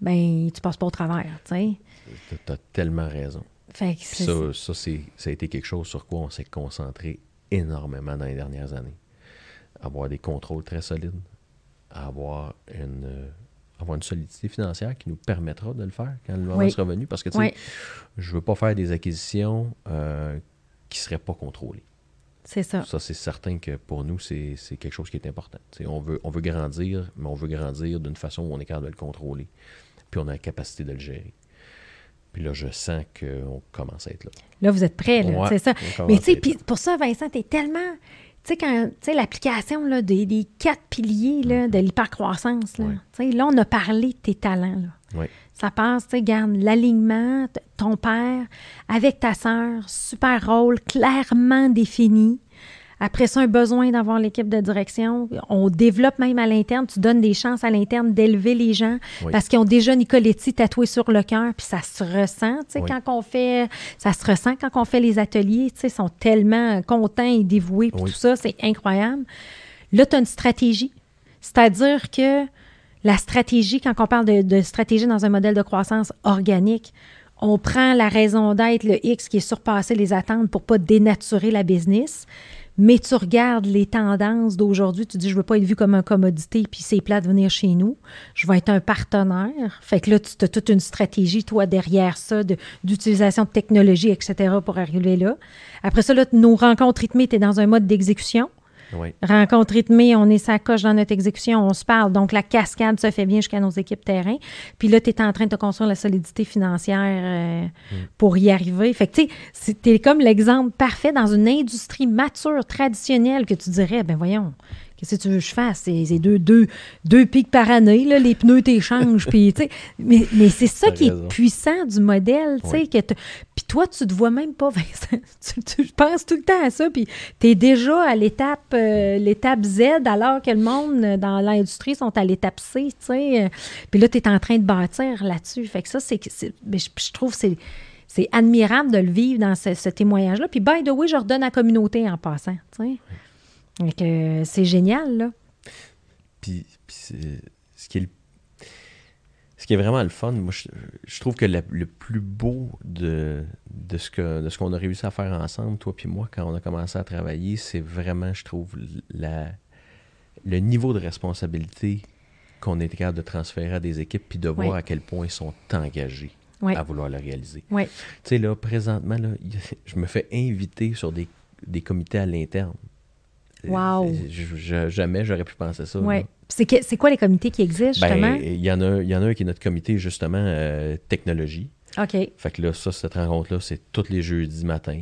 ben tu passes pas au travers. tu as tellement raison. Fait que ça, ça, c'est, ça a été quelque chose sur quoi on s'est concentré énormément dans les dernières années. Avoir des contrôles très solides, avoir une, euh, avoir une solidité financière qui nous permettra de le faire quand le moment Oui. sera venu. Parce que, tu sais, Oui. je veux pas faire des acquisitions euh, qui seraient pas contrôlées. c'est ça. Ça, c'est certain que pour nous, c'est, c'est quelque chose qui est important. Tu sais, on, veut, on veut grandir, mais on veut grandir d'une façon où on est capable de le contrôler. Puis on a la capacité de le gérer. Puis là, je sens qu'on commence à être là. Là, vous êtes prêts, là, Ouais, c'est ça. Mais tu sais, puis pour ça, Vincent, tu es tellement. Tu sais, quand, tu sais, l'application là, des, des quatre piliers là, de l'hypercroissance, là, Ouais. tu sais, là, on a parlé de tes talents. Là. Oui. Ça passe, tu sais, garde l'alignement, ton père, avec ta sœur, super rôle, clairement défini. Après ça, un besoin d'avoir l'équipe de direction. On développe même à l'interne. Tu donnes des chances à l'interne d'élever les gens Oui. parce qu'ils ont déjà Nicoletti tatoué sur le cœur, puis ça se ressent, tu sais, Oui. quand on fait, ça se ressent quand on fait les ateliers, tu sais, ils sont tellement contents et dévoués, puis Oui. tout ça, c'est incroyable. Là, tu as une stratégie. C'est-à-dire que la stratégie, quand on parle de, de stratégie dans un modèle de croissance organique, on prend la raison d'être, le X qui est surpassé les attentes pour pas dénaturer la business, mais tu regardes les tendances d'aujourd'hui, tu dis, je veux pas être vu comme un commodité, puis c'est plat de venir chez nous, je vais être un partenaire. Fait que là, tu as toute une stratégie, toi, derrière ça, d'utilisation de, technologie, etc., pour arriver là. Après ça, là, nos rencontres rythmées, tu es dans un mode d'exécution. Oui. Rencontre rythmée, on est sa coche dans notre exécution, on se parle. Donc, la cascade se fait bien jusqu'à nos équipes terrain. Puis là, tu es en train de te construire la solidité financière euh, pour y arriver. Fait que, tu sais, tu comme l'exemple parfait dans une industrie mature, traditionnelle, que tu dirais, ben voyons, qu'est-ce que tu veux que je fasse? C'est deux, deux, deux pics par année, là, les pneus t'échangent. (laughs) puis, mais, mais c'est ça qui raison. est puissant du modèle, Oui. que puis toi, tu te vois même pas, (laughs) Vincent. tu, tu penses tout le temps à ça, puis tu es déjà à l'étape euh, l'étape Z, alors que le monde euh, dans l'industrie sont à l'étape C, euh, Puis là, tu es en train de bâtir là-dessus. Fait que ça, c'est... c'est- mais je, je trouve que c'est... C'est admirable de le vivre dans ce, ce témoignage-là. Puis, by the way, je redonne à la communauté en passant. Euh, c'est génial, là. Puis, puis c'est- ce qui est le- ce qui est vraiment le fun, moi, je, je trouve que la- le plus beau de, de ce que de ce qu'on a réussi à faire ensemble, toi puis moi, quand on a commencé à travailler, c'est vraiment, je trouve, la, le niveau de responsabilité qu'on est capable de transférer à des équipes, puis de voir Oui. à quel point ils sont engagés Oui. à vouloir le réaliser. Oui. Tu sais, là, présentement, là, (laughs) je me fais inviter sur des, des comités à l'interne. Wow. Je- je- jamais j'aurais pu penser ça. Ouais. C'est quoi les comités qui existent, justement? Ben, il y, en a, y en a un qui est notre comité, justement, euh, technologie. OK. Fait que là, ça, cette rencontre-là, c'est tous les jeudis matin.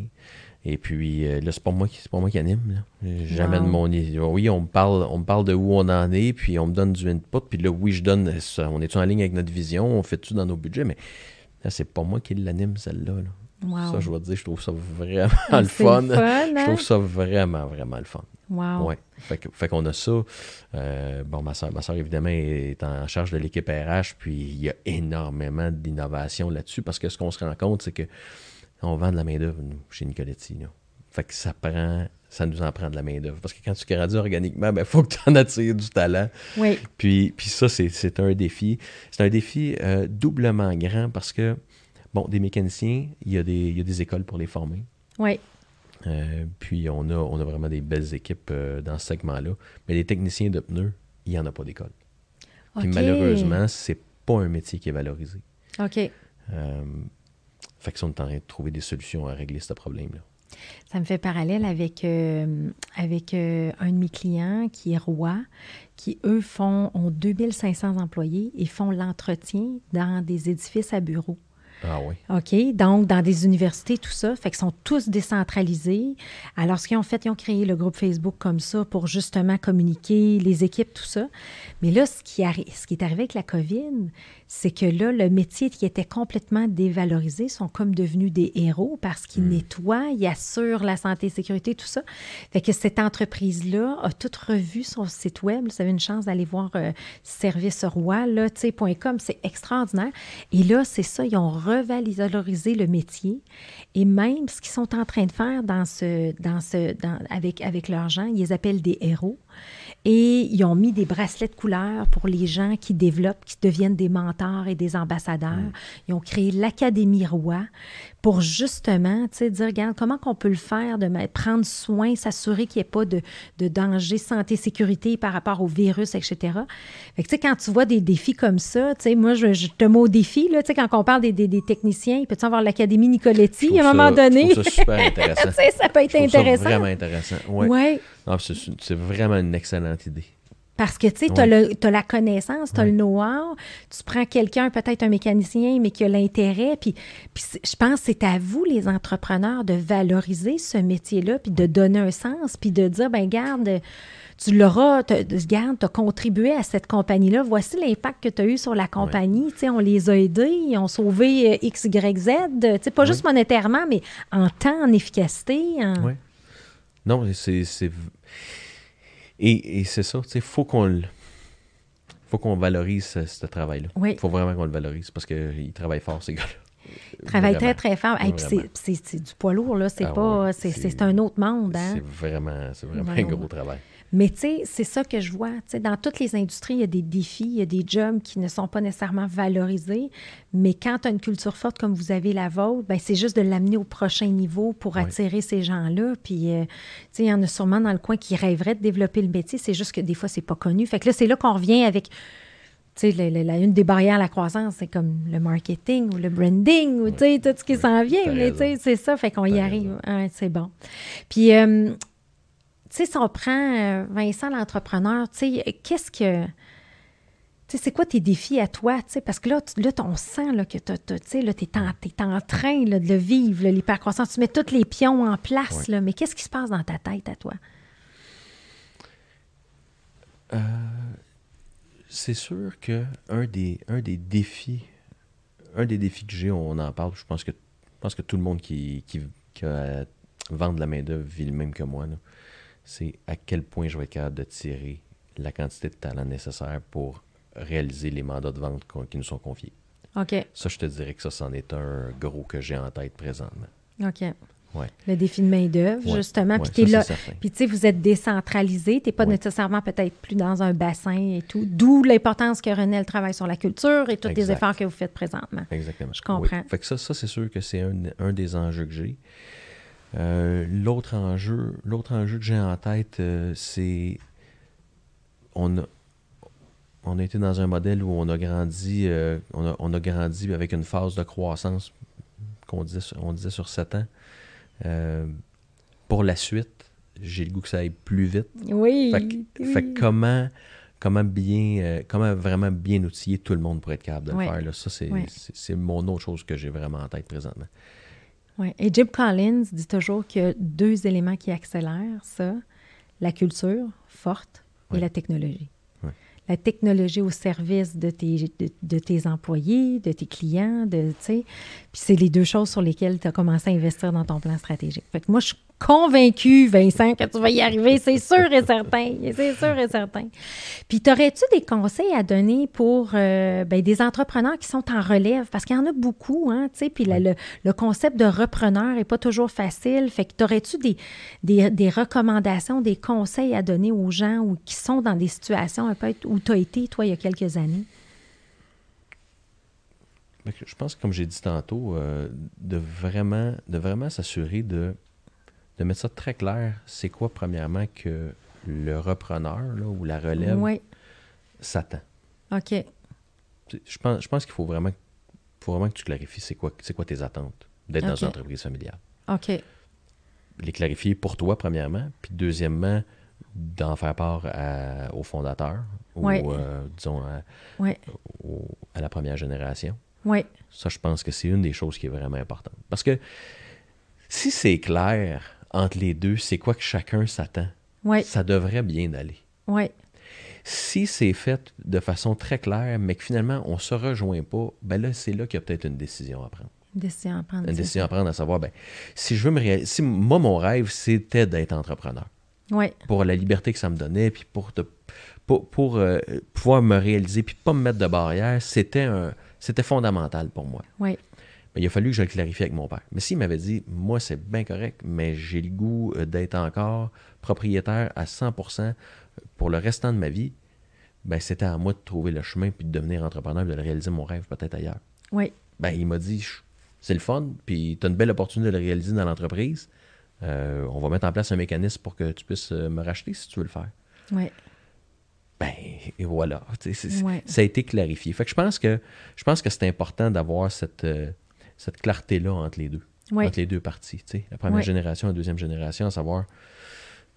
Et puis, euh, là, c'est pas moi qui, c'est pas moi qui anime. J'amène Wow. mon... Oui, on me, parle, on me parle de où on en est, puis on me donne du input. Puis là, oui, je donne ça. On est-tu en ligne avec notre vision? On fait tout dans nos budgets? Mais là, c'est pas moi qui l'anime, celle-là. là. Wow. Ça, je vais te dire, je trouve ça vraiment le fun. fun, Je hein? trouve ça vraiment, vraiment le fun. Wow. Ouais. Fait, que- fait qu'on a ça. Euh, bon, ma soeur, ma soeur, évidemment, est en charge de l'équipe RH, puis il y a énormément d'innovation là-dessus, parce que ce qu'on se rend compte, c'est que on vend de la main-d'œuvre, nous, chez Nicoletti. là. Fait que ça prend, ça nous en prend de la main-d'œuvre. Parce que quand tu grandis organiquement, il ben, faut que tu en attires du talent. Oui. Puis, puis ça, c'est un défi. C'est un défi euh, doublement grand parce que, bon, des mécaniciens, il y, a des, il y a des écoles pour les former. Oui. Euh, puis on a, on a vraiment des belles équipes euh, dans ce segment-là. Mais les techniciens de pneus, il n'y en a pas d'école. Puis malheureusement, c'est pas un métier qui est valorisé. OK. Euh, fait que est en train de trouver des solutions à régler ce problème-là. Ça me fait parallèle avec, avec un de mes clients qui est roi, qui, eux, font, ont 2500 employés et font l'entretien dans des édifices à bureaux. Ah oui. OK? Donc, dans des universités, tout ça. Fait qu'ils sont tous décentralisés. Alors, ce qu'ils ont fait, ils ont créé le groupe Facebook comme ça pour justement communiquer, les équipes, tout ça. Mais là, ce qui, ce qui est arrivé avec la COVID, c'est que là, le métier qui était complètement dévalorisé sont comme devenus des héros parce qu'ils hmm. nettoient, ils assurent la santé et sécurité, tout ça. Fait que cette entreprise-là a tout revu son site web. Vous avez une chance d'aller voir euh, Service Roi, là, .com, c'est extraordinaire. Et là, c'est ça, ils ont revalorisé le métier. Et même ce qu'ils sont en train de faire dans ce, dans ce, avec, avec leurs gens, ils les appellent des héros. Et ils ont mis des bracelets de couleur pour les gens qui développent, qui deviennent des mentors et des ambassadeurs. Ils ont créé l'Académie Roi pour justement dire, regarde, comment qu'on peut le faire, de prendre soin, s'assurer qu'il n'y ait pas de, de, danger santé, sécurité par rapport au virus, etc. Fait que, quand tu vois des défis comme ça, moi, je, je te mets au défi, là, quand on parle des, des, des techniciens, il peut-y avoir l'Académie Nicoletti à un moment donné? ça super intéressant. (laughs) ça peut être intéressant. Ça vraiment intéressant. Oui. Ouais. c'est vraiment une excellente idée. Parce que, tu sais, tu as, la connaissance, tu as le know-how, tu prends quelqu'un, peut-être un mécanicien, mais qui a l'intérêt. Puis, puis je pense que c'est à vous, les entrepreneurs, de valoriser ce métier-là, puis de donner un sens, puis de dire, ben garde, tu l'auras, garde, tu as contribué à cette compagnie-là. Voici l'impact que tu as eu sur la compagnie. Tu sais, on les a aidés, ils ont sauvé euh, X, Y, Z. Tu sais, pas juste monétairement, mais en temps, en efficacité. Oui. Non, c'est et, c'est ça, il faut qu'on faut qu'on valorise ce, travail-là. Il faut vraiment qu'on le valorise parce qu'ils travaillent fort, ces gars-là. Ils travaillent très, très fort. Et puis c'est du poids lourd, là. C'est ah pas. c'est un autre monde. Hein? C'est vraiment, vraiment un gros travail. Mais tu sais, c'est ça que je vois. dans toutes les industries, il y a des défis, il y a des jobs qui ne sont pas nécessairement valorisés. Mais quand tu as une culture forte comme vous avez la vôtre, ben, c'est juste de l'amener au prochain niveau pour attirer ces gens-là. Puis, euh, tu sais, il y en a sûrement dans le coin qui rêveraient de développer le métier. C'est juste que des fois, c'est pas connu. Fait que là, c'est là qu'on revient avec tu sais, une des barrières à la croissance, c'est comme le marketing ou le branding ou, tu sais, tout ce qui s'en vient. Mais, tu sais, c'est ça, fait qu'on y arrive. c'est bon. Puis, euh, sais, si on prend euh, Vincent l'entrepreneur, tu sais, qu'est-ce que. Tu sais, c'est quoi tes défis à toi? Tu sais, parce que là, là on sent là, que tu es, en, en train de le vivre, l'hypercroissance. Tu mets tous les pions en place, là, mais qu'est-ce qui se passe dans ta tête à toi? Euh, c'est sûr que un des, un des défis, un des défis que j'ai, on en parle, je pense que, je pense que tout le monde qui, qui, qui vend de la main-d'œuvre vit le même que moi. Là c'est à quel point je vais être capable de tirer la quantité de talent nécessaire pour réaliser les mandats de vente qui nous sont confiés. OK. Ça, je te dirais que ça, c'en est un gros que j'ai en tête présentement. OK. Ouais. Le défi de main-d'œuvre, justement. puis là. Puis tu sais, vous êtes décentralisé. Tu n'es pas nécessairement peut-être plus dans un bassin et tout. D'où l'importance que René travaille sur la culture et tous les efforts que vous faites présentement. Exactement. Je comprends. Fait que ça, ça c'est sûr que c'est un, un, des enjeux que j'ai. Euh, l'autre enjeu, l'autre enjeu que j'ai en tête, euh, c'est on a, on a été dans un modèle où on a grandi, euh, on, a, grandi avec une phase de croissance qu'on disait, on disait sur 7 ans. pour la suite, j'ai le goût que ça aille plus vite. Oui. Fait, comment, comment bien, comment vraiment bien outiller tout le monde pour être capable de le faire. Là. Ça, c'est mon autre chose que j'ai vraiment en tête présentement. Oui. Et Jim Collins dit toujours qu'il y a deux éléments qui accélèrent ça la culture forte et la technologie. La technologie au service de tes, de, tes employés, de tes clients, de, puis c'est les deux choses sur lesquelles tu as commencé à investir dans ton plan stratégique. Fait que moi, je suis convaincue, Vincent, que tu vas y arriver. C'est sûr et certain. C'est sûr et certain. Puis, t'aurais-tu des conseils à donner pour euh, ben, des entrepreneurs qui sont en relève? Parce qu'il y en a beaucoup, hein, tu sais. Puis, le- le, le concept de repreneur n'est pas toujours facile. Fait que t'aurais-tu des, des, des recommandations, des conseils à donner aux gens ou qui sont dans des situations un peu où tu as été, toi, il y a quelques années? Que Je pense comme j'ai dit tantôt, euh, de vraiment, de vraiment s'assurer de, de mettre ça très clair. C'est quoi, premièrement, que le repreneur là, ou la relève Oui. s'attend? OK. Je pense, je pense qu'il faut vraiment, faut vraiment que tu clarifies c'est quoi, c'est quoi tes attentes d'être dans une entreprise familiale. OK. Les clarifier pour toi, premièrement, puis deuxièmement, d'en faire part à- au fondateur ou, euh, disons, à, Oui. au- à la première génération. Oui. Ça, je pense que c'est une des choses qui est vraiment importante. Parce que si c'est clair entre les deux, c'est quoi que chacun s'attend, Oui. ça devrait bien aller. Oui. Si c'est fait de façon très claire, mais que finalement on se rejoint pas, ben là, c'est là qu'il y a peut-être une décision à prendre. Une décision à prendre. Une décision à prendre à savoir, ben, si je veux me réaliser, si moi, mon rêve, c'était d'être entrepreneur. Oui. Pour la liberté que ça me donnait, puis pour, te- pour, pour, euh, pouvoir me réaliser, puis pas me mettre de barrière, c'était un, c'était fondamental pour moi. Oui. Il a fallu que je le clarifie avec mon père. Mais s'il m'avait dit, moi, c'est bien correct, mais j'ai le goût euh, d'être encore propriétaire à 100% pour le restant de ma vie, ben, c'était à moi de trouver le chemin puis de devenir entrepreneur, puis de réaliser mon rêve peut-être ailleurs. Oui. Ben, il m'a dit, c'est le fun, puis tu as une belle opportunité de le réaliser dans l'entreprise. Euh, on va mettre en place un mécanisme pour que tu puisses euh, me racheter si tu veux le faire. Oui. Ben, et voilà. Ouais. Ça a été clarifié. Fait que je pense que je pense que c'est important d'avoir cette, euh, cette clarté-là entre les deux. Oui. Entre les deux parties. tu sais. La première génération et la deuxième génération, à savoir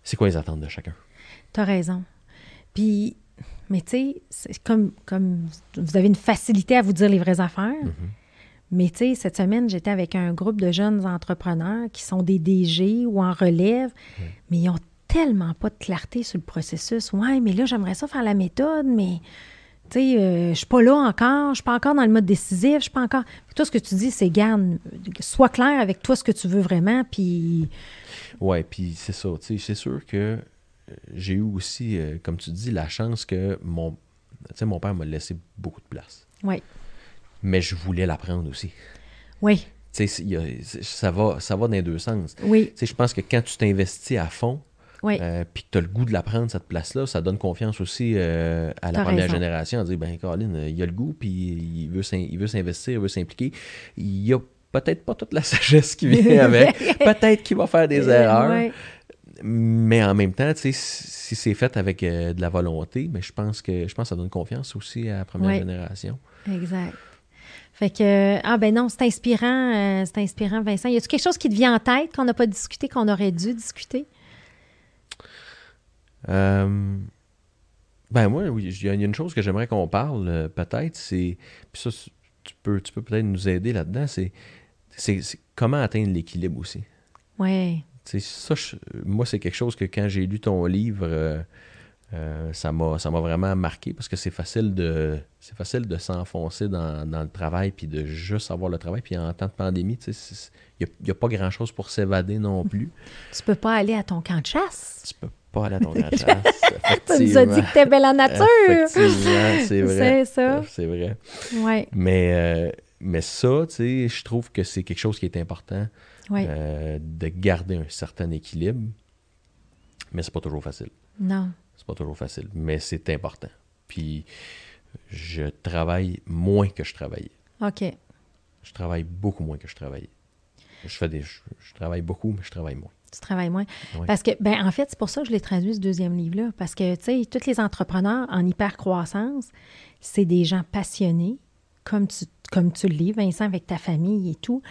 c'est quoi les attentes de chacun? Tu as raison. Puis, mais tu sais, comme, comme vous avez une facilité à vous dire les vraies affaires. Mm-hmm. Mais tu sais, cette semaine, j'étais avec un groupe de jeunes entrepreneurs qui sont des DG ou en relève, mais ils ont tellement pas de clarté sur le processus. Ouais, mais là, j'aimerais ça faire la méthode, mais tu sais, euh, je suis pas là encore, je suis pas encore dans le mode décisif, je suis pas encore. Toi, ce que tu dis, c'est garde, sois clair avec toi ce que tu veux vraiment, puis Ouais, puis c'est ça. tu sais, C'est sûr que euh, j'ai eu aussi, euh, comme tu dis, la chance que mon, tu sais, mon père m'a laissé beaucoup de place. oui, Mais je voulais l'apprendre aussi. oui, Tu sais, ça va, ça va dans les deux sens. oui, Tu sais, je pense que quand tu t'investis à fond, oui, euh, puis que tu as le goût de la prendre, cette place-là, ça donne confiance aussi euh, à la première raison. génération. à dire, ben Colin, euh, il a le goût, puis il veut s'investir, il veut s'impliquer. Il a peut-être pas toute la (laughs) sagesse qui vient (laughs) avec. peut-être qu'il va faire des erreurs. Ouais. Mais en même temps, si c'est fait avec euh, de la volonté, mais je pense que je pense que ça donne confiance aussi à la première Ouais. génération. Exact. Fait que, ah ben non, c'est inspirant, euh, c'est inspirant, Vincent. Y a-t-il quelque chose qui te vient en tête qu'on n'a pas discuté, qu'on aurait dû discuter? Euh, ben moi, oui, il y a une chose que j'aimerais qu'on parle, euh, peut-être, c'est. Puis ça, tu peux, tu peux peut-être nous aider là-dedans, c'est, c'est, comment atteindre l'équilibre aussi. Oui, ça, je- moi, c'est quelque chose que quand j'ai lu ton livre, euh, euh, ça m'a ça m'a vraiment marqué parce que c'est facile de c'est facile de s'enfoncer dans, dans le travail puis de juste avoir le travail. Puis en temps de pandémie, il n'y a, pas grand-chose pour s'évader non plus. tu peux pas aller à ton camp de chasse. Tu peux pas aller à (laughs) ton grand chasse. Tu nous as dit que t'es belle en nature. Effectivement, c'est vrai. C'est ça. C'est vrai. Mais, euh, mais ça, tu sais, je trouve que c'est quelque chose qui est important euh, de garder un certain équilibre. Mais c'est pas toujours facile. Non. C'est pas toujours facile, mais c'est important. Puis je travaille moins que je travaillais. OK. Je travaille beaucoup moins que je travaillais. Je fais des, je, je travaille beaucoup, mais je travaille moins. Tu travailles moins. Parce que, ben, en fait, c'est pour ça que je l'ai traduit, ce deuxième livre-là. Parce que, tu sais, tous les entrepreneurs en hyper-croissance, c'est des gens passionnés, comme tu, comme tu le lis, Vincent, avec ta famille et tout.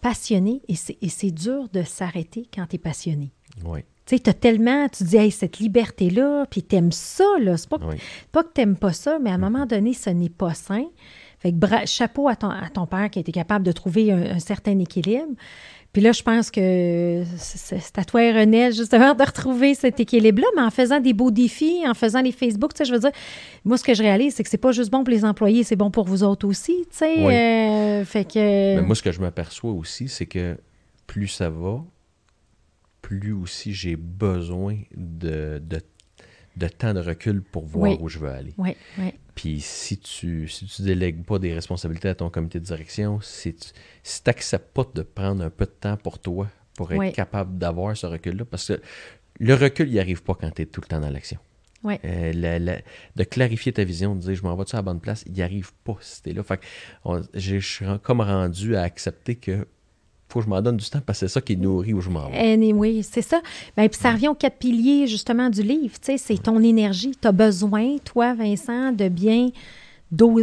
Passionnés, et c'est, dur de s'arrêter quand tu es passionné. Oui, Tu sais, tellement, tu dis, hey, cette liberté-là, puis t'aimes ça, là. C'est pas, que- oui. pas que t'aimes pas ça, mais à un moment donné, ce n'est pas sain. Fait que bra- chapeau à ton, à ton père qui a été capable de trouver un, un certain équilibre. Puis là, je pense que c'est à toi et René, justement, de retrouver cet équilibre-là, mais en faisant des beaux défis, en faisant les Facebook, tu sais, je veux dire, moi, ce que je réalise, c'est que c'est pas juste bon pour les employés, c'est bon pour vous autres aussi, tu sais. Oui. euh, fait que... Mais moi, ce que je m'aperçois aussi, c'est que plus ça va, plus aussi j'ai besoin de, de, de temps de recul pour voir Oui. où je veux aller. Oui, oui. Puis si tu si tu délègues pas des responsabilités à ton comité de direction, si tu si n'acceptes pas de prendre un peu de temps pour toi, pour être capable d'avoir ce recul-là, parce que le recul, il arrive pas quand tu es tout le temps dans l'action. Oui. Euh, la- la- de clarifier ta vision, de dire je m'en vais-tu à la bonne place, il n'y arrive pas si t'es là. Fait que on- je suis comme rendu à accepter que faut que je m'en donne du temps parce que c'est ça qui nourrit où je m'en vais. Anyway, c'est ça. Ben, puis ça revient aux quatre piliers, justement, du livre. Tu sais, c'est ton énergie. Tu as besoin, toi, Vincent, de bien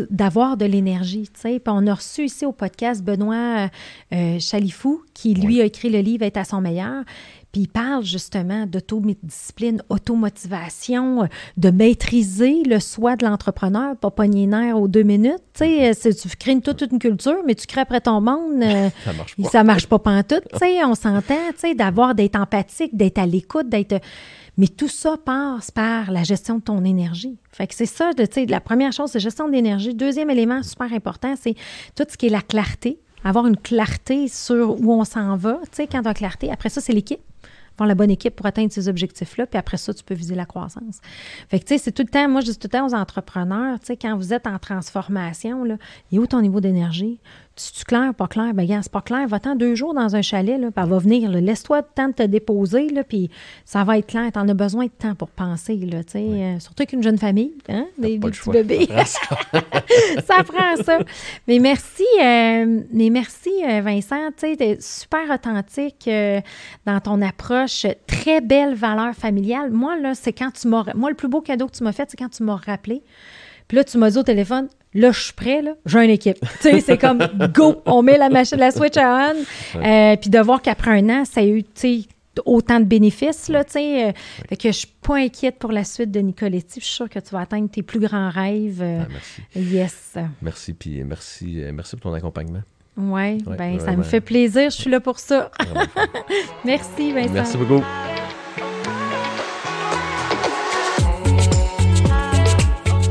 d'avoir de l'énergie, tu sais. Puis on a reçu ici au podcast Benoît euh, euh, Chalifou, qui, lui, a écrit le livre « Être à son meilleur ». Puis il parle justement d'autodiscipline, automotivation, euh, de maîtriser le soi de l'entrepreneur, pas pogner les nerfs aux deux minutes. Tu sais, euh, tu crées toute une culture, mais tu crées après ton monde. euh, (laughs) Ça marche pas. Ça marche pas pantoute, tu sais, on s'entend, tu sais, d'avoir, d'être empathique, d'être à l'écoute, d'être... Mais tout ça passe par la gestion de ton énergie. Fait que c'est ça, tu sais, la première chose, c'est gestion d'énergie. Deuxième élément super important, c'est tout ce qui est la clarté. Avoir une clarté sur où on s'en va, tu sais, quand tu as clarté. Après ça, c'est l'équipe. La bonne équipe pour atteindre ces objectifs-là, puis après ça, tu peux viser la croissance. Fait que, tu sais, c'est tout le temps, moi, je dis tout le temps aux entrepreneurs, tu sais, quand vous êtes en transformation, là, il est où ton niveau d'énergie? Tu-tu clair, pas clair? Ben, gars, c'est pas clair. Va-t'en deux jours dans un chalet, là, puis elle va venir. Laisse-toi le temps de te déposer, là, puis ça va être clair. T'en as besoin de temps pour penser, là, tu sais. euh, surtout qu'une jeune famille, hein, des, petits bébés. Ça prend ça. (laughs) ça prend ça. Mais merci, euh, mais merci euh, Vincent, tu t'es super authentique euh, dans ton approche, très belle valeur familiale. Moi là, c'est quand tu m'as, moi le plus beau cadeau que tu m'as fait, c'est quand tu m'as rappelé. Puis là, tu m'as dit au téléphone, là, je suis prêt, là, j'ai une équipe. tu sais, c'est comme go, on met la machine, la switch on. Euh, puis de voir qu'après un an, ça a eu, tu sais, autant de bénéfices, là, tu sais. euh, Fait que je suis pas inquiète pour la suite de Nicoletti. Je suis sûre que tu vas atteindre tes plus grands rêves. euh, Ah, merci. yes. Merci, puis merci, merci pour ton accompagnement. Ouais, Ouais, ben ça me fait plaisir. Je suis là pour ça. (laughs) Merci, Vincent. Merci beaucoup.